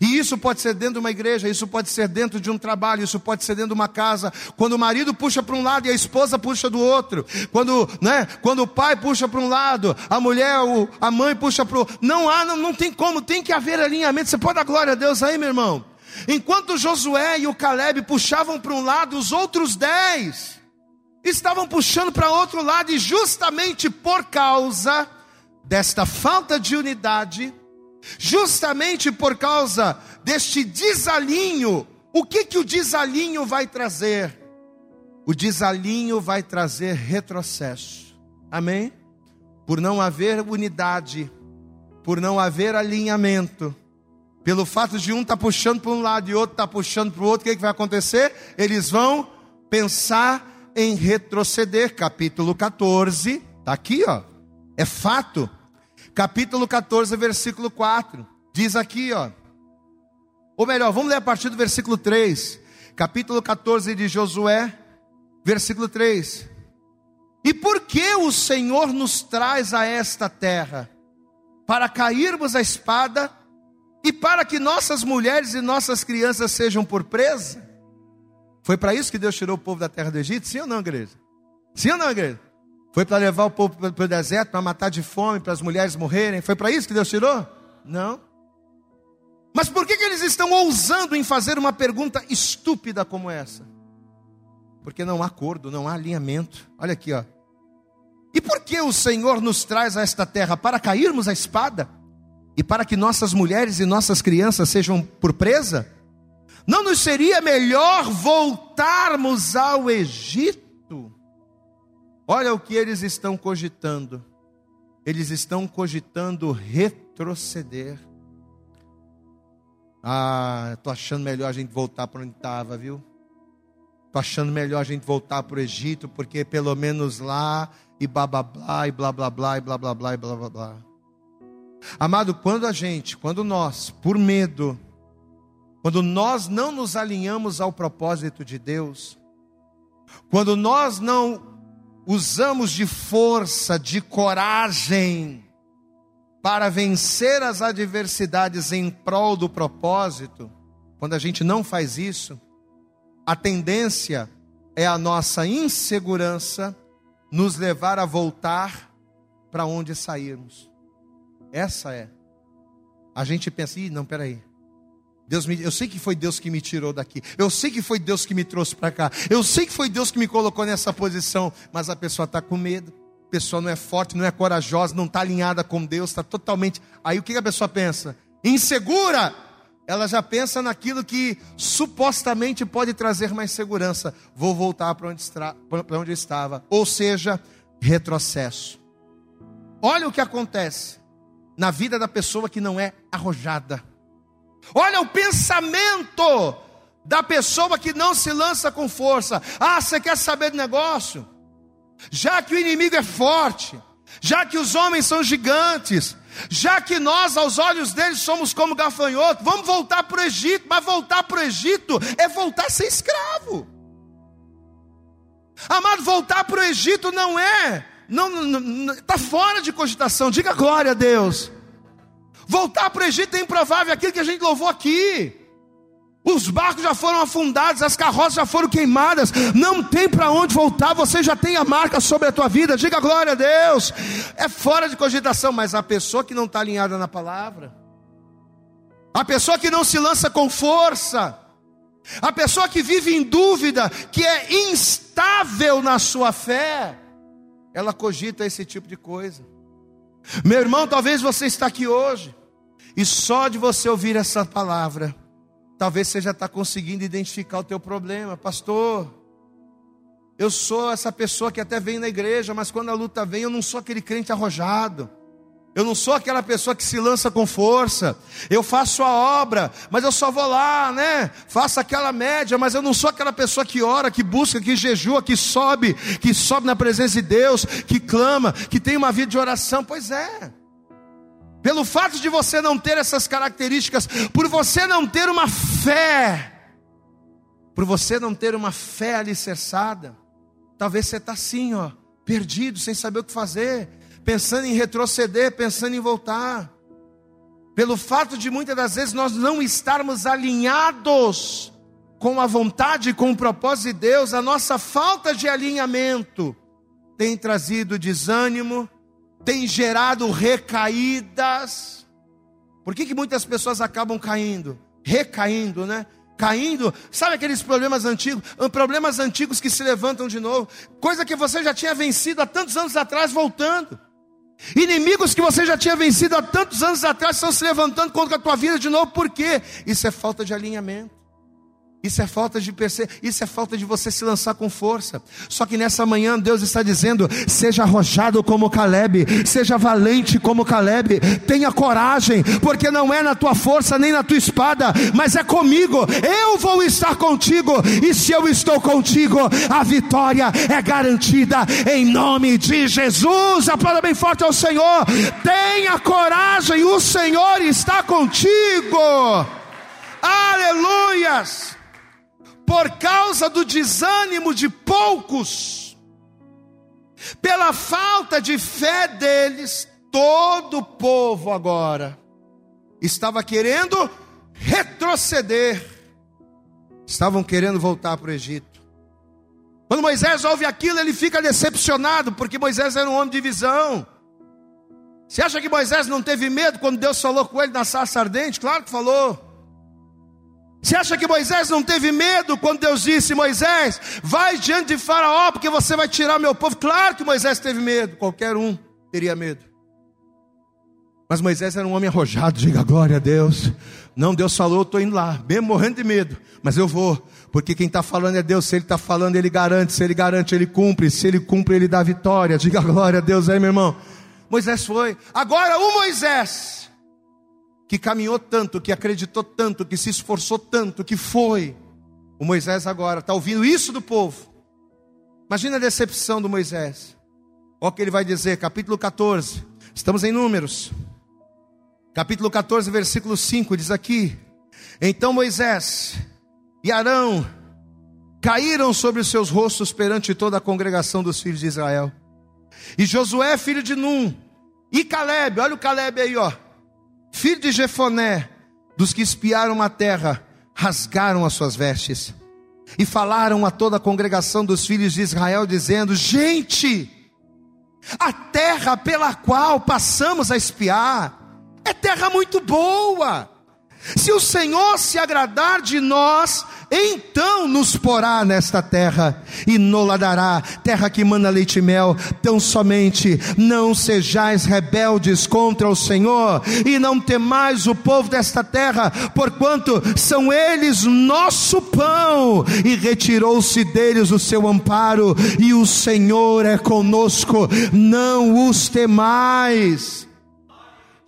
E isso pode ser dentro de uma igreja, isso pode ser dentro de um trabalho, isso pode ser dentro de uma casa. Quando o marido puxa para um lado e a esposa puxa do outro. Quando, né, quando o pai puxa para um lado, a mulher, o, a mãe puxa para o outro. Não há, não, não tem como, tem que haver alinhamento. Você pode dar glória a Deus aí, meu irmão? Enquanto Josué e o Caleb puxavam para um lado, os outros dez estavam puxando para outro lado, e justamente por causa desta falta de unidade, Justamente por causa deste desalinho, o que que o desalinho vai trazer? O desalinho vai trazer retrocesso. Amém? Por não haver unidade, por não haver alinhamento, pelo fato de um estar tá puxando para um lado e outro tá puxando para o outro, o que, que vai acontecer? Eles vão pensar em retroceder. Capítulo 14, está aqui, ó. É fato capítulo 14, versículo 4. Diz aqui, ó. Ou melhor, vamos ler a partir do versículo 3. Capítulo 14 de Josué, versículo 3. E por que o Senhor nos traz a esta terra? Para cairmos a espada e para que nossas mulheres e nossas crianças sejam por presa? Foi para isso que Deus tirou o povo da terra do Egito? Sim ou não, igreja? Sim ou não, igreja? Foi para levar o povo para o deserto, para matar de fome, para as mulheres morrerem? Foi para isso que Deus tirou? Não. Mas por que, que eles estão ousando em fazer uma pergunta estúpida como essa? Porque não há acordo, não há alinhamento. Olha aqui, ó. E por que o Senhor nos traz a esta terra? Para cairmos a espada? E para que nossas mulheres e nossas crianças sejam por presa? Não nos seria melhor voltarmos ao Egito? Olha o que eles estão cogitando. Eles estão cogitando retroceder. Ah, estou achando melhor a gente voltar para onde estava, viu? Estou achando melhor a gente voltar para o Egito, porque pelo menos lá, e blá blá blá, e blá blá blá, e blá blá blá, e blá blá blá. Amado, quando a gente, quando nós, por medo, quando nós não nos alinhamos ao propósito de Deus, quando nós não usamos de força, de coragem, para vencer as adversidades em prol do propósito, quando a gente não faz isso, a tendência é a nossa insegurança nos levar a voltar para onde sairmos. Essa é. A gente pensa, Ih, não, peraí. Deus me, eu sei que foi Deus que me tirou daqui. Eu sei que foi Deus que me trouxe para cá. Eu sei que foi Deus que me colocou nessa posição. Mas a pessoa está com medo pessoa não é forte, não é corajosa, não está alinhada com Deus, está totalmente. Aí o que a pessoa pensa? Insegura! Ela já pensa naquilo que supostamente pode trazer mais segurança. Vou voltar para onde, onde eu estava. Ou seja, retrocesso. Olha o que acontece na vida da pessoa que não é arrojada. Olha o pensamento da pessoa que não se lança com força. Ah, você quer saber de negócio? já que o inimigo é forte, já que os homens são gigantes, já que nós, aos olhos deles, somos como gafanhoto, vamos voltar para o Egito, mas voltar para o Egito é voltar a ser escravo. Amado, voltar para o Egito não é, não está fora de cogitação, diga glória a Deus. Voltar para o Egito é improvável, aquilo que a gente louvou aqui. Os barcos já foram afundados, as carroças já foram queimadas, não tem para onde voltar, você já tem a marca sobre a tua vida, diga glória a Deus. É fora de cogitação, mas a pessoa que não está alinhada na palavra, a pessoa que não se lança com força, a pessoa que vive em dúvida, que é instável na sua fé, ela cogita esse tipo de coisa. Meu irmão, talvez você está aqui hoje, e só de você ouvir essa palavra, Talvez você já está conseguindo identificar o teu problema, pastor. Eu sou essa pessoa que até vem na igreja, mas quando a luta vem, eu não sou aquele crente arrojado. Eu não sou aquela pessoa que se lança com força. Eu faço a obra, mas eu só vou lá, né? Faço aquela média, mas eu não sou aquela pessoa que ora, que busca, que jejua, que sobe, que sobe na presença de Deus, que clama, que tem uma vida de oração. Pois é. Pelo fato de você não ter essas características, por você não ter uma fé, por você não ter uma fé alicerçada, talvez você está assim, ó, perdido, sem saber o que fazer, pensando em retroceder, pensando em voltar. Pelo fato de muitas das vezes nós não estarmos alinhados com a vontade, com o propósito de Deus, a nossa falta de alinhamento tem trazido desânimo, tem gerado recaídas. Por que, que muitas pessoas acabam caindo? Recaindo, né? Caindo, sabe aqueles problemas antigos? Problemas antigos que se levantam de novo, coisa que você já tinha vencido há tantos anos atrás, voltando. Inimigos que você já tinha vencido há tantos anos atrás estão se levantando contra a tua vida de novo, por quê? Isso é falta de alinhamento. Isso é falta de perceber, isso é falta de você se lançar com força. Só que nessa manhã Deus está dizendo: seja arrojado como Caleb, seja valente como Caleb, tenha coragem, porque não é na tua força nem na tua espada, mas é comigo. Eu vou estar contigo, e se eu estou contigo, a vitória é garantida em nome de Jesus. Aplauda bem forte ao Senhor. Tenha coragem, o Senhor está contigo. Aleluias! Por causa do desânimo de poucos, pela falta de fé deles, todo o povo agora estava querendo retroceder, estavam querendo voltar para o Egito. Quando Moisés ouve aquilo, ele fica decepcionado, porque Moisés era um homem de visão. Você acha que Moisés não teve medo quando Deus falou com ele na sarça ardente? Claro que falou. Você acha que Moisés não teve medo quando Deus disse: Moisés, vai diante de Faraó, porque você vai tirar meu povo? Claro que Moisés teve medo, qualquer um teria medo. Mas Moisés era um homem arrojado, diga glória a Deus. Não, Deus falou, eu estou indo lá, bem morrendo de medo, mas eu vou, porque quem está falando é Deus. Se Ele está falando, Ele garante, se Ele garante, Ele cumpre, se Ele cumpre, Ele dá vitória. Diga glória a Deus aí, meu irmão. Moisés foi. Agora, o Moisés que caminhou tanto, que acreditou tanto, que se esforçou tanto, que foi. O Moisés agora está ouvindo isso do povo. Imagina a decepção do Moisés. Olha o que ele vai dizer, capítulo 14. Estamos em Números. Capítulo 14, versículo 5 diz aqui: Então Moisés e Arão caíram sobre os seus rostos perante toda a congregação dos filhos de Israel. E Josué, filho de Num, e Caleb, olha o Caleb aí, ó filho de Jefoné, dos que espiaram a terra, rasgaram as suas vestes e falaram a toda a congregação dos filhos de Israel, dizendo: Gente, a terra pela qual passamos a espiar é terra muito boa. Se o Senhor se agradar de nós, então nos porá nesta terra e nola dará, terra que manda leite e mel. Tão somente não sejais rebeldes contra o Senhor e não temais o povo desta terra, porquanto são eles nosso pão. E retirou-se deles o seu amparo, e o Senhor é conosco, não os temais.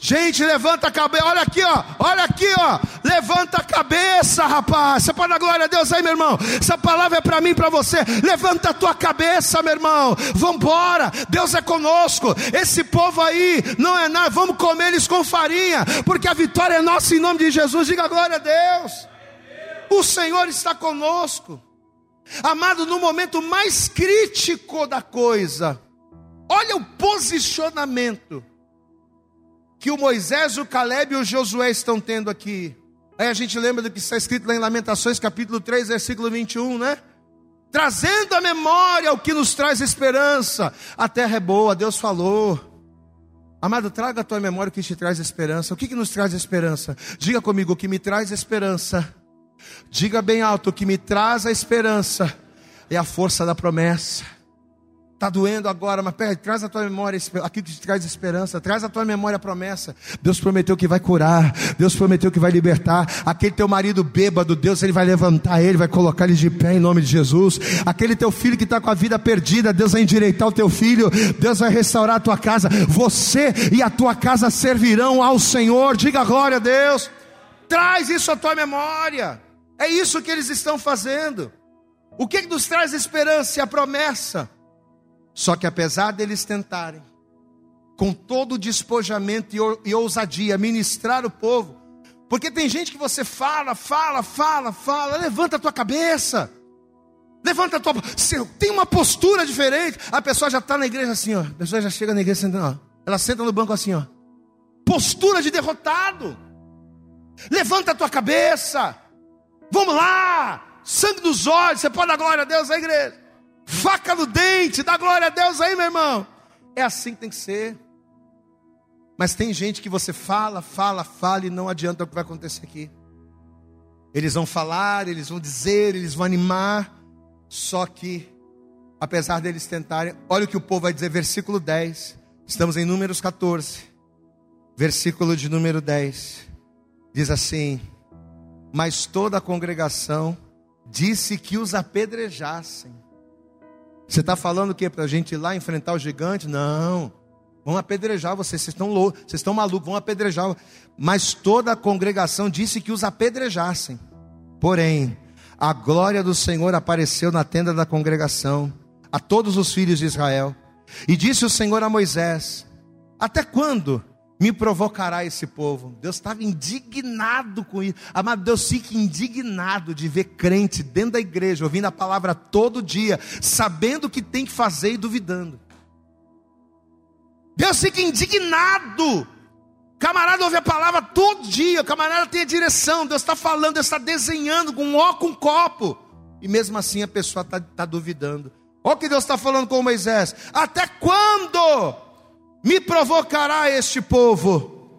Gente, levanta a cabeça, olha aqui, ó, olha aqui, ó, levanta a cabeça, rapaz. Você pode dar glória a Deus aí, meu irmão. Essa palavra é para mim, para você. Levanta a tua cabeça, meu irmão. Vamos embora. Deus é conosco. Esse povo aí não é nada. Vamos comer eles com farinha, porque a vitória é nossa em nome de Jesus. Diga glória a Deus. O Senhor está conosco. Amado, no momento mais crítico da coisa, olha o posicionamento que o Moisés, o Caleb e o Josué estão tendo aqui. Aí a gente lembra do que está escrito lá em Lamentações, capítulo 3, versículo 21, né? Trazendo a memória o que nos traz esperança. A terra é boa, Deus falou. Amado, traga a tua memória o que te traz esperança. O que, que nos traz esperança? Diga comigo, o que me traz esperança. Diga bem alto, o que me traz a esperança é a força da promessa. Está doendo agora, mas pera, traz a tua memória aquilo que te traz esperança, traz a tua memória a promessa. Deus prometeu que vai curar, Deus prometeu que vai libertar. Aquele teu marido bêbado, Deus ele vai levantar ele, vai colocar ele de pé em nome de Jesus. Aquele teu filho que está com a vida perdida, Deus vai endireitar o teu filho, Deus vai restaurar a tua casa. Você e a tua casa servirão ao Senhor. Diga glória a Deus. Traz isso à tua memória. É isso que eles estão fazendo. O que, que nos traz esperança e a promessa? Só que apesar deles tentarem, com todo o despojamento e ousadia, ministrar o povo, porque tem gente que você fala, fala, fala, fala, levanta a tua cabeça, levanta a tua. Tem uma postura diferente. A pessoa já está na igreja assim, ó. A pessoa já chega na igreja sentando, ó. Ela senta no banco assim, ó. Postura de derrotado. Levanta a tua cabeça. Vamos lá. Sangue nos olhos. Você pode dar glória a Deus à igreja faca no dente, dá glória a Deus aí, meu irmão. É assim que tem que ser. Mas tem gente que você fala, fala, fala e não adianta o que vai acontecer aqui. Eles vão falar, eles vão dizer, eles vão animar, só que, apesar deles tentarem, olha o que o povo vai dizer, versículo 10. Estamos em Números 14, versículo de número 10. Diz assim: Mas toda a congregação disse que os apedrejassem. Você está falando o que? Para a gente ir lá enfrentar o gigante? Não. Vão apedrejar vocês, vocês estão loucos, vocês estão malucos, vão apedrejar. Mas toda a congregação disse que os apedrejassem. Porém, a glória do Senhor apareceu na tenda da congregação a todos os filhos de Israel. E disse o Senhor a Moisés: Até quando me provocará esse povo? Deus estava indignado com isso. Amado, Deus fica indignado de ver crente dentro da igreja, ouvindo a palavra todo dia, sabendo o que tem que fazer e duvidando. Deus fica indignado. Camarada ouve a palavra todo dia, camarada tem a direção, Deus está falando, Deus está desenhando com um ó com um copo. E mesmo assim a pessoa está tá duvidando. Olha o que Deus está falando com Moisés: Até quando me provocará este povo?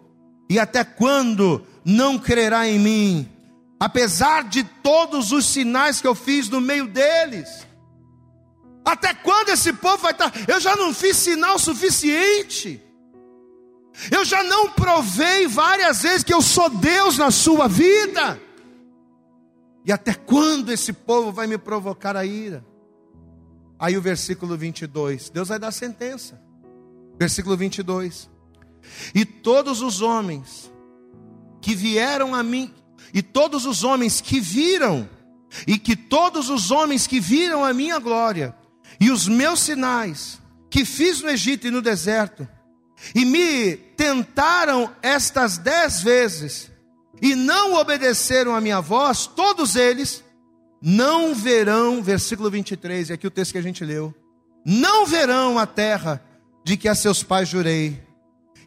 E até quando não crerá em mim? Apesar de todos os sinais que eu fiz no meio deles. Até quando esse povo vai estar? Eu já não fiz sinal suficiente. Eu já não provei várias vezes que eu sou Deus na sua vida. E até quando esse povo vai me provocar a ira? Aí o versículo 22, Deus vai dar sentença. Versículo 22. E todos os homens que vieram a mim, e todos os homens que viram, e que todos os homens que viram a minha glória, e os meus sinais, que fiz no Egito e no deserto, e me tentaram estas dez vezes, e não obedeceram a minha voz, todos eles não verão, versículo 23, e aqui o texto que a gente leu, não verão a terra de que a seus pais jurei,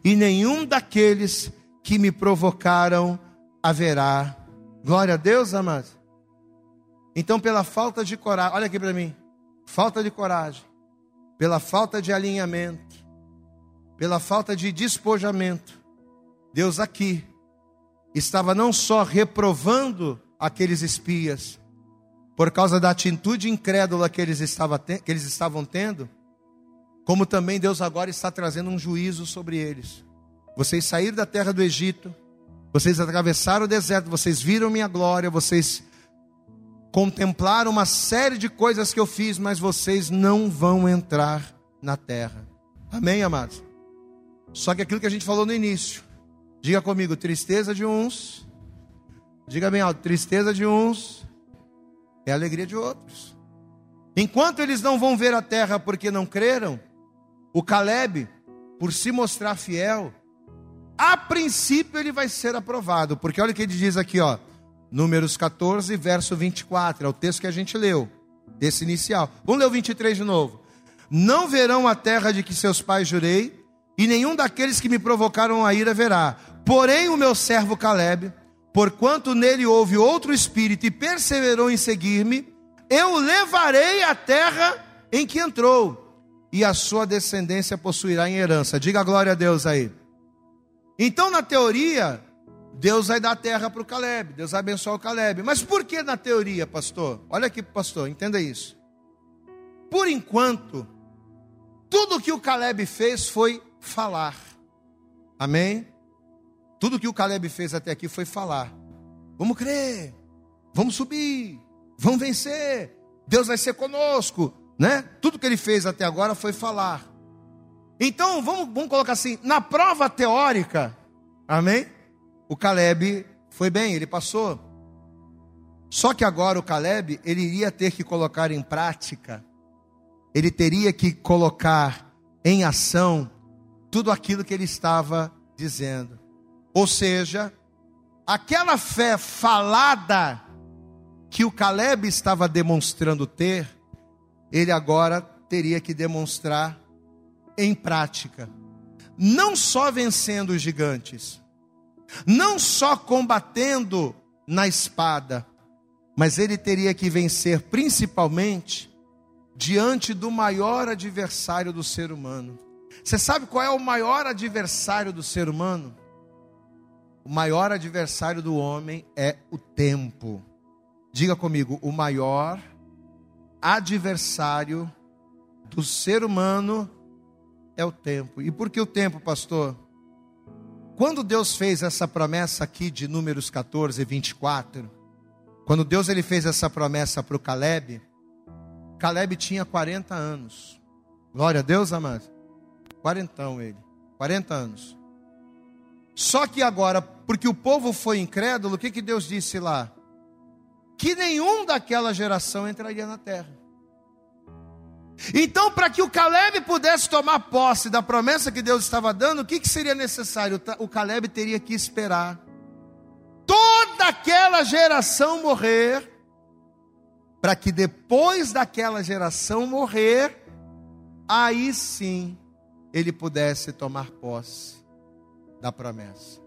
e nenhum daqueles que me provocaram haverá. Glória a Deus, amados. Então, pela falta de coragem, olha aqui para mim, falta de coragem, pela falta de alinhamento, pela falta de despojamento, Deus aqui estava não só reprovando aqueles espias, por causa da atitude incrédula que eles estavam tendo, como também Deus agora está trazendo um juízo sobre eles. Vocês saíram da terra do Egito, vocês atravessaram o deserto, vocês viram minha glória, vocês contemplaram uma série de coisas que eu fiz, mas vocês não vão entrar na terra. Amém, amados? Só que aquilo que a gente falou no início, diga comigo: tristeza de uns, diga bem alto, tristeza de uns é alegria de outros. Enquanto eles não vão ver a terra porque não creram, o Caleb, por se mostrar fiel, a princípio ele vai ser aprovado, porque olha o que ele diz aqui, ó, Números 14, verso 24, é o texto que a gente leu, desse inicial. Vamos ler o 23 de novo. Não verão a terra de que seus pais jurei, e nenhum daqueles que me provocaram a ira verá. Porém, o meu servo Caleb Porquanto nele houve outro espírito e perseverou em seguir-me, eu o levarei à terra em que entrou, e a sua descendência possuirá em herança. Diga glória a Deus aí. Então, na teoria, Deus vai dar terra para o Caleb, Deus vai abençoar o Caleb. Mas por que na teoria, pastor? Olha aqui, pastor, entenda isso. Por enquanto, tudo que o Caleb fez foi falar. Amém? Tudo que o Caleb fez até aqui foi falar. Vamos crer, vamos subir, vamos vencer, Deus vai ser conosco, né? Tudo que ele fez até agora foi falar. Então, vamos, vamos colocar assim, na prova teórica, amém? O Caleb foi bem, ele passou. Só que agora o Caleb, ele iria ter que colocar em prática, ele teria que colocar em ação tudo aquilo que ele estava dizendo. Ou seja, aquela fé falada que o Caleb estava demonstrando ter, ele agora teria que demonstrar em prática. Não só vencendo os gigantes, não só combatendo na espada, mas ele teria que vencer principalmente diante do maior adversário do ser humano. Você sabe qual é o maior adversário do ser humano? O maior adversário do homem é o tempo. Diga comigo, o maior adversário do ser humano é o tempo. E por que o tempo, pastor? Quando Deus fez essa promessa aqui de Números 14, 24, Quando Deus ele fez essa promessa para o Caleb, Caleb tinha 40 anos. Glória a Deus, amado. Quarentão ele. 40 anos. Só que agora, porque o povo foi incrédulo, o que, que Deus disse lá? Que nenhum daquela geração entraria na terra. Então, para que o Caleb pudesse tomar posse da promessa que Deus estava dando, o que, que seria necessário? O Caleb teria que esperar toda aquela geração morrer, para que depois daquela geração morrer, aí sim ele pudesse tomar posse da promessa.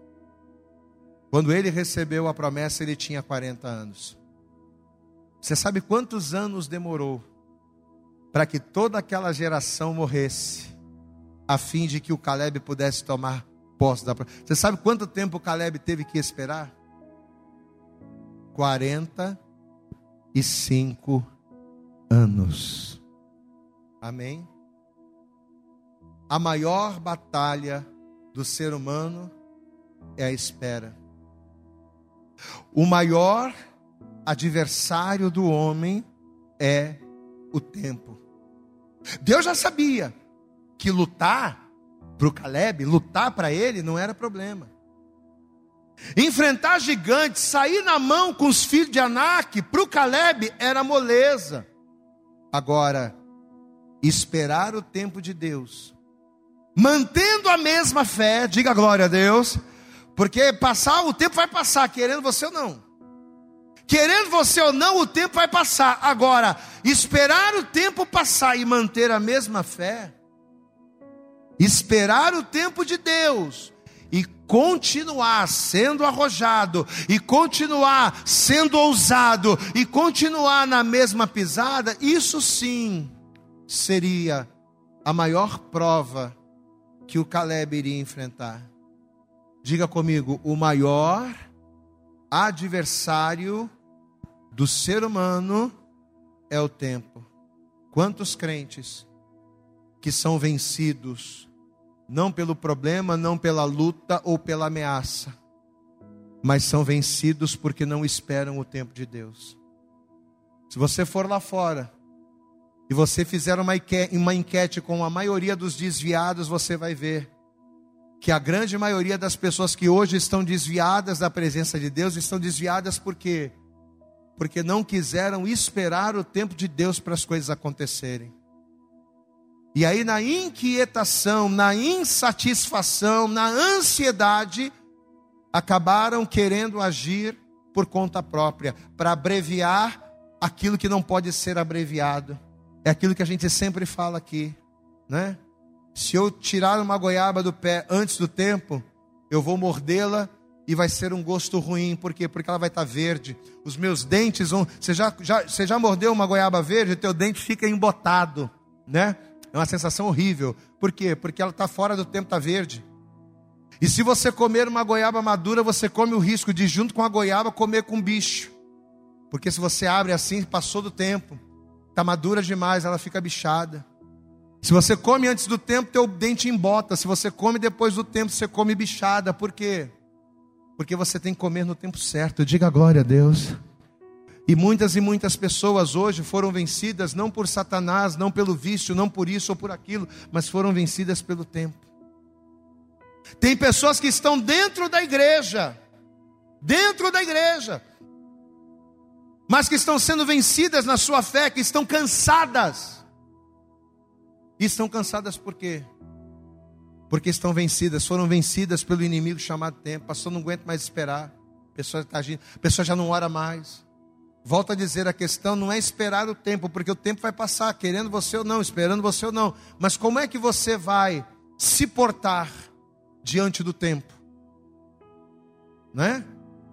Quando ele recebeu a promessa, ele tinha 40 anos. Você sabe quantos anos demorou para que toda aquela geração morresse, a fim de que o Caleb pudesse tomar posse da promessa? Você sabe quanto tempo o Caleb teve que esperar? 45 anos. Amém? A maior batalha do ser humano é a espera. O maior adversário do homem é o tempo. Deus já sabia que lutar para o Caleb, lutar para ele, não era problema. Enfrentar gigantes, sair na mão com os filhos de Anak, para o Caleb era moleza. Agora, esperar o tempo de Deus, mantendo a mesma fé, diga glória a Deus, porque passar, o tempo vai passar, querendo você ou não. Querendo você ou não, o tempo vai passar. Agora, esperar o tempo passar e manter a mesma fé, esperar o tempo de Deus e continuar sendo arrojado, e continuar sendo ousado, e continuar na mesma pisada, isso sim seria a maior prova que o Caleb iria enfrentar. Diga comigo, o maior adversário do ser humano é o tempo. Quantos crentes que são vencidos não pelo problema, não pela luta ou pela ameaça, mas são vencidos porque não esperam o tempo de Deus. Se você for lá fora e você fizer uma enquete, uma enquete com a maioria dos desviados, você vai ver que a grande maioria das pessoas que hoje estão desviadas da presença de Deus estão desviadas por quê? Porque não quiseram esperar o tempo de Deus para as coisas acontecerem. E aí, na inquietação, na insatisfação, na ansiedade, acabaram querendo agir por conta própria, para abreviar aquilo que não pode ser abreviado. É aquilo que a gente sempre fala aqui, né? Se eu tirar uma goiaba do pé antes do tempo, eu vou mordê-la e vai ser um gosto ruim. Por quê? Porque ela vai estar verde. Os meus dentes vão. Você já, já, você já mordeu uma goiaba verde? Teu dente fica embotado, né? É uma sensação horrível. Por quê? Porque ela está fora do tempo, está verde. E se você comer uma goiaba madura, você come o risco de, junto com a goiaba, comer com bicho. Porque se você abre assim, passou do tempo, está madura demais, ela fica bichada. Se você come antes do tempo, teu dente embota. Se você come depois do tempo, você come bichada. Por quê? Porque você tem que comer no tempo certo. Diga glória a Deus. E muitas e muitas pessoas hoje foram vencidas não por Satanás, não pelo vício, não por isso ou por aquilo, mas foram vencidas pelo tempo. Tem pessoas que estão dentro da igreja, dentro da igreja, mas que estão sendo vencidas na sua fé, que estão cansadas. E estão cansadas por quê? Porque estão vencidas, foram vencidas pelo inimigo chamado tempo. Pastor, não aguento mais esperar. A pessoa, está agindo, a pessoa já não ora mais. Volto a dizer, a questão não é esperar o tempo, porque o tempo vai passar, querendo você ou não, esperando você ou não. Mas como é que você vai se portar diante do tempo? Né?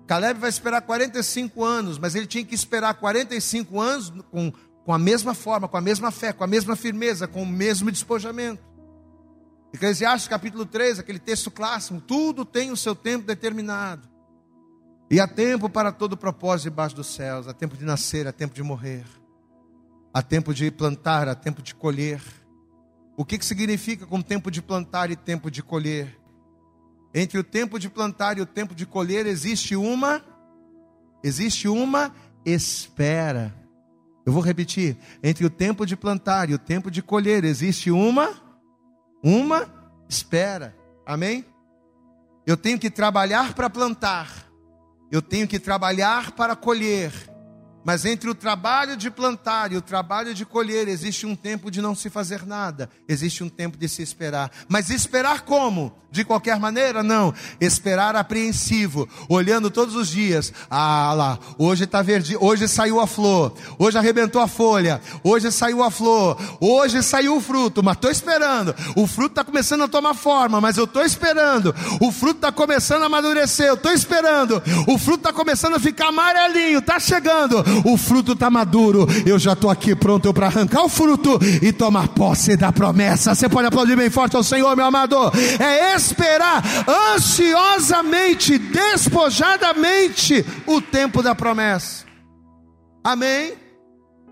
Caleb vai esperar 45 anos, mas ele tinha que esperar 45 anos com, com a mesma forma, com a mesma fé, com a mesma firmeza, com o mesmo despojamento. Eclesiastes capítulo 3, aquele texto clássico, tudo tem o seu tempo determinado. E há tempo para todo propósito debaixo dos céus: há tempo de nascer, há tempo de morrer, há tempo de plantar, há tempo de colher. O que, que significa com tempo de plantar e tempo de colher? Entre o tempo de plantar e o tempo de colher existe uma existe uma espera. Eu vou repetir: entre o tempo de plantar e o tempo de colher existe uma, uma espera. Amém? Eu tenho que trabalhar para plantar, eu tenho que trabalhar para colher. Mas entre o trabalho de plantar e o trabalho de colher, existe um tempo de não se fazer nada, existe um tempo de se esperar. Mas esperar como? De qualquer maneira? Não. Esperar apreensivo, olhando todos os dias. Ah lá, hoje está verde, hoje saiu a flor, hoje arrebentou a folha, hoje saiu a flor, hoje saiu o fruto, mas estou esperando. O fruto está começando a tomar forma, mas eu estou esperando. O fruto está começando a amadurecer, eu estou esperando. O fruto está começando a ficar amarelinho, está chegando. O fruto está maduro, eu já estou aqui pronto para arrancar o fruto e tomar posse da promessa. Você pode aplaudir bem forte ao Senhor, meu amado. É esperar ansiosamente, despojadamente o tempo da promessa. Amém?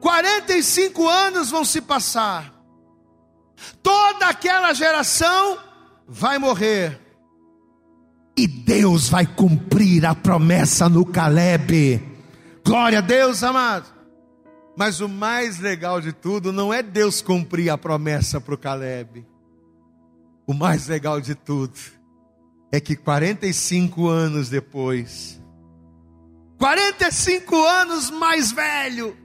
45 anos vão se passar. Toda aquela geração vai morrer. E Deus vai cumprir a promessa no Caleb. Glória a Deus, amado. Mas o mais legal de tudo não é Deus cumprir a promessa para o Caleb. O mais legal de tudo é que 45 anos depois, 45 anos mais velho,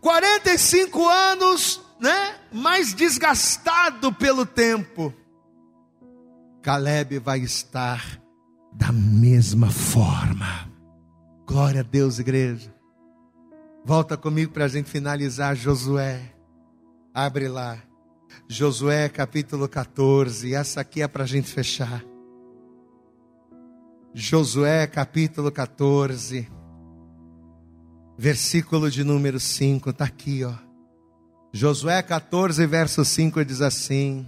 45 anos, né, mais desgastado pelo tempo, Caleb vai estar da mesma forma. Glória a Deus, igreja. Volta comigo para a gente finalizar Josué. Abre lá. Josué capítulo 14. Essa aqui é para a gente fechar. Josué capítulo 14. Versículo de número 5. Está aqui, ó. Josué 14, verso 5 diz assim: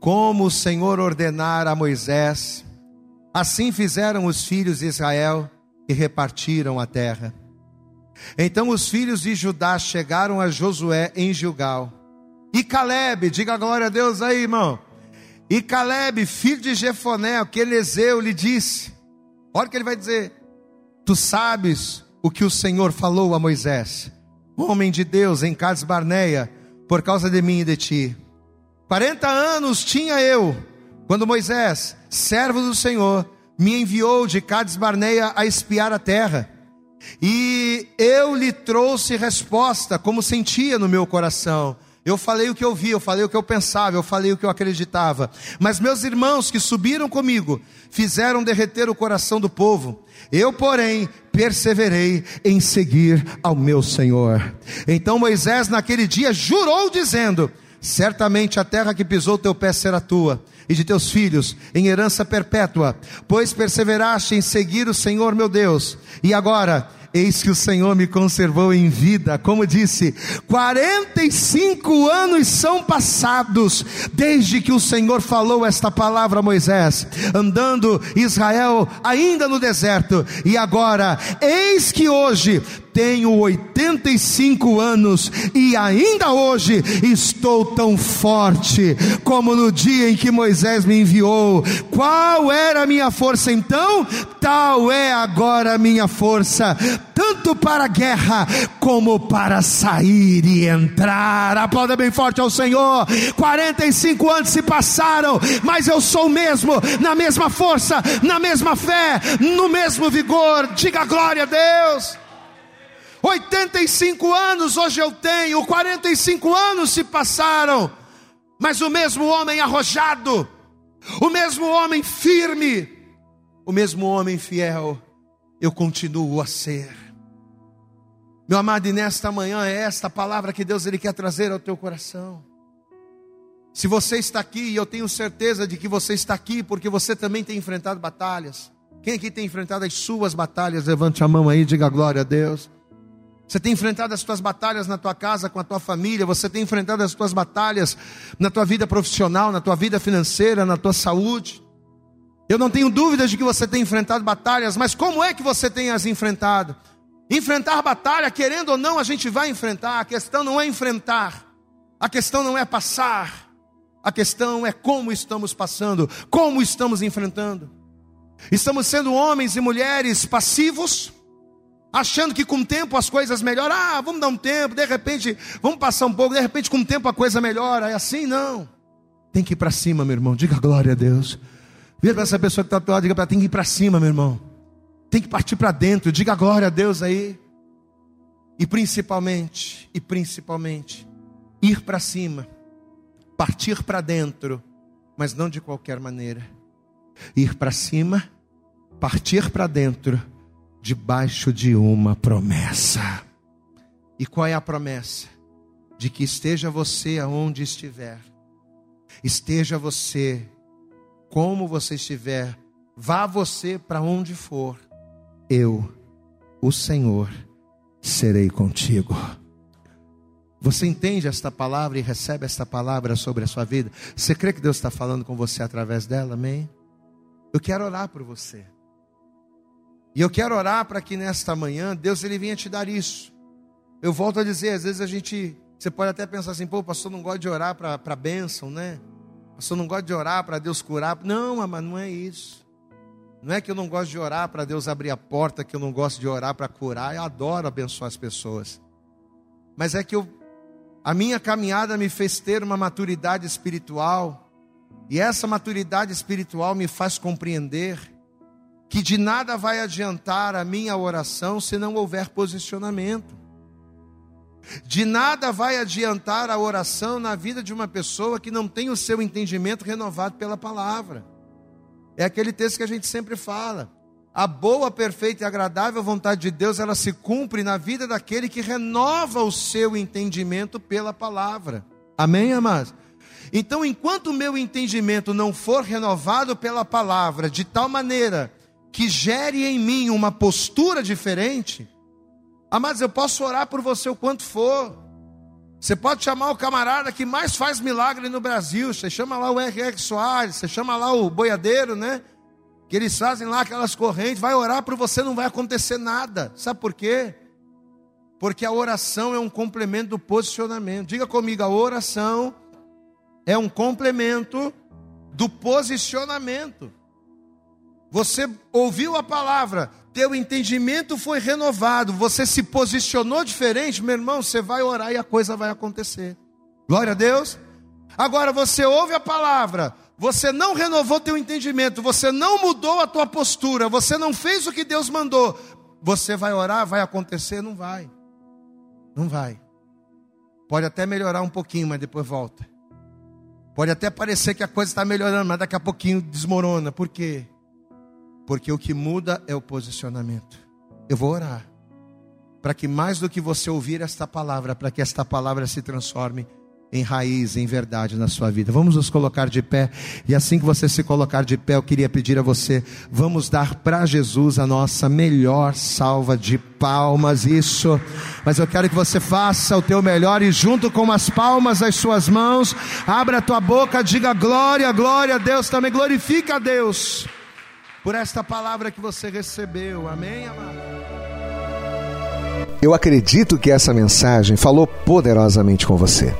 Como o Senhor ordenara a Moisés, assim fizeram os filhos de Israel e repartiram a terra. Então os filhos de Judá chegaram a Josué em Gilgal e Caleb, diga glória a Deus aí, irmão. E Caleb, filho de Jefoné, o que Eliseu lhe disse. Olha o que ele vai dizer. Tu sabes o que o Senhor falou a Moisés, homem de Deus em Cades Barneia, por causa de mim e de ti. 40 anos tinha eu, quando Moisés, servo do Senhor, me enviou de Cades Barneia a espiar a terra. E eu lhe trouxe resposta, como sentia no meu coração. Eu falei o que eu vi, eu falei o que eu pensava, eu falei o que eu acreditava. Mas meus irmãos que subiram comigo fizeram derreter o coração do povo. Eu, porém, perseverei em seguir ao meu Senhor. Então Moisés, naquele dia, jurou, dizendo: Certamente a terra que pisou teu pé será tua e de teus filhos em herança perpétua, pois perseveraste em seguir o Senhor meu Deus. E agora, Eis que o Senhor me conservou em vida, como disse, 45 anos são passados desde que o Senhor falou esta palavra a Moisés, andando Israel ainda no deserto, e agora, eis que hoje tenho 85 anos e ainda hoje estou tão forte como no dia em que Moisés me enviou. Qual era a minha força então? Tal é agora a minha força, tanto para a guerra como para sair e entrar. Aplauda bem forte ao Senhor. 45 anos se passaram, mas eu sou o mesmo, na mesma força, na mesma fé, no mesmo vigor. Diga glória a Deus. 85 anos hoje eu tenho, 45 anos se passaram, mas o mesmo homem arrojado, o mesmo homem firme, o mesmo homem fiel, eu continuo a ser. Meu amado, e nesta manhã é esta palavra que Deus ele quer trazer ao teu coração. Se você está aqui, e eu tenho certeza de que você está aqui porque você também tem enfrentado batalhas. Quem aqui tem enfrentado as suas batalhas? Levante a mão aí, diga glória a Deus. Você tem enfrentado as tuas batalhas na tua casa, com a tua família, você tem enfrentado as tuas batalhas na tua vida profissional, na tua vida financeira, na tua saúde. Eu não tenho dúvidas de que você tem enfrentado batalhas, mas como é que você tem as enfrentado? Enfrentar batalha, querendo ou não, a gente vai enfrentar. A questão não é enfrentar, a questão não é passar, a questão é como estamos passando, como estamos enfrentando. Estamos sendo homens e mulheres passivos achando que com o tempo as coisas melhoram. Ah, vamos dar um tempo, de repente, vamos passar um pouco, de repente com o tempo a coisa melhora. É assim, não. Tem que ir para cima, meu irmão. Diga glória a Deus. Vira para essa pessoa que está do lado, diga para tem que ir para cima, meu irmão. Tem que partir para dentro. Diga glória a Deus aí. E principalmente, e principalmente, ir para cima, partir para dentro, mas não de qualquer maneira. Ir para cima, partir para dentro, debaixo de uma promessa. E qual é a promessa? De que esteja você aonde estiver, esteja você como você estiver, vá você para onde for, eu, o Senhor, serei contigo. Você entende esta palavra e recebe esta palavra sobre a sua vida? Você crê que Deus está falando com você através dela? Amém? Eu quero orar por você. E eu quero orar para que nesta manhã Deus ele venha te dar isso. Eu volto a dizer, às vezes a gente, você pode até pensar assim, pô, o pastor não gosta de orar para a bênção, né? O pastor não gosta de orar para Deus curar. Não, mas não é isso. Não é que eu não gosto de orar para Deus abrir a porta, que eu não gosto de orar para curar. Eu adoro abençoar as pessoas. Mas é que eu, a minha caminhada me fez ter uma maturidade espiritual. E essa maturidade espiritual me faz compreender que de nada vai adiantar a minha oração se não houver posicionamento. De nada vai adiantar a oração na vida de uma pessoa que não tem o seu entendimento renovado pela palavra. É aquele texto que a gente sempre fala. A boa, perfeita e agradável vontade de Deus, ela se cumpre na vida daquele que renova o seu entendimento pela palavra. Amém, amados? Então, enquanto o meu entendimento não for renovado pela palavra, de tal maneira que gere em mim uma postura diferente, amados, eu posso orar por você o quanto for. Você pode chamar o camarada que mais faz milagre no Brasil. Você chama lá o R.R. Soares, você chama lá o boiadeiro, né? Que eles fazem lá aquelas correntes. Vai orar por você, não vai acontecer nada. Sabe por quê? Porque a oração é um complemento do posicionamento. Diga comigo, a oração é um complemento do posicionamento. Você ouviu a palavra, teu entendimento foi renovado, você se posicionou diferente, meu irmão, você vai orar e a coisa vai acontecer. Glória a Deus. Agora você ouve a palavra, você não renovou teu entendimento, você não mudou a tua postura, você não fez o que Deus mandou. Você vai orar, vai acontecer? Não vai. Não vai. Pode até melhorar um pouquinho, mas depois volta. Pode até parecer que a coisa está melhorando, mas daqui a pouquinho desmorona. Por quê? Porque o que muda é o posicionamento. Eu vou orar. Para que mais do que você ouvir esta palavra, para que esta palavra se transforme em raiz, em verdade na sua vida. Vamos nos colocar de pé. E assim que você se colocar de pé, eu queria pedir a você, vamos dar para Jesus a nossa melhor salva de palmas. Isso. Mas eu quero que você faça o teu melhor e junto com as palmas das suas mãos, abra a tua boca, diga glória, glória a Deus também, glorifica a Deus por esta palavra que você recebeu. Amém, amado? Eu acredito que essa mensagem falou poderosamente com você.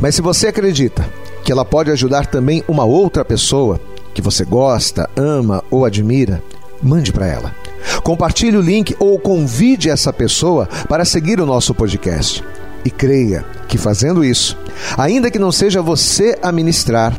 Mas se você acredita que ela pode ajudar também uma outra pessoa que você gosta, ama ou admira, mande para ela. Compartilhe o link ou convide essa pessoa para seguir o nosso podcast. E creia que fazendo isso, ainda que não seja você a ministrar,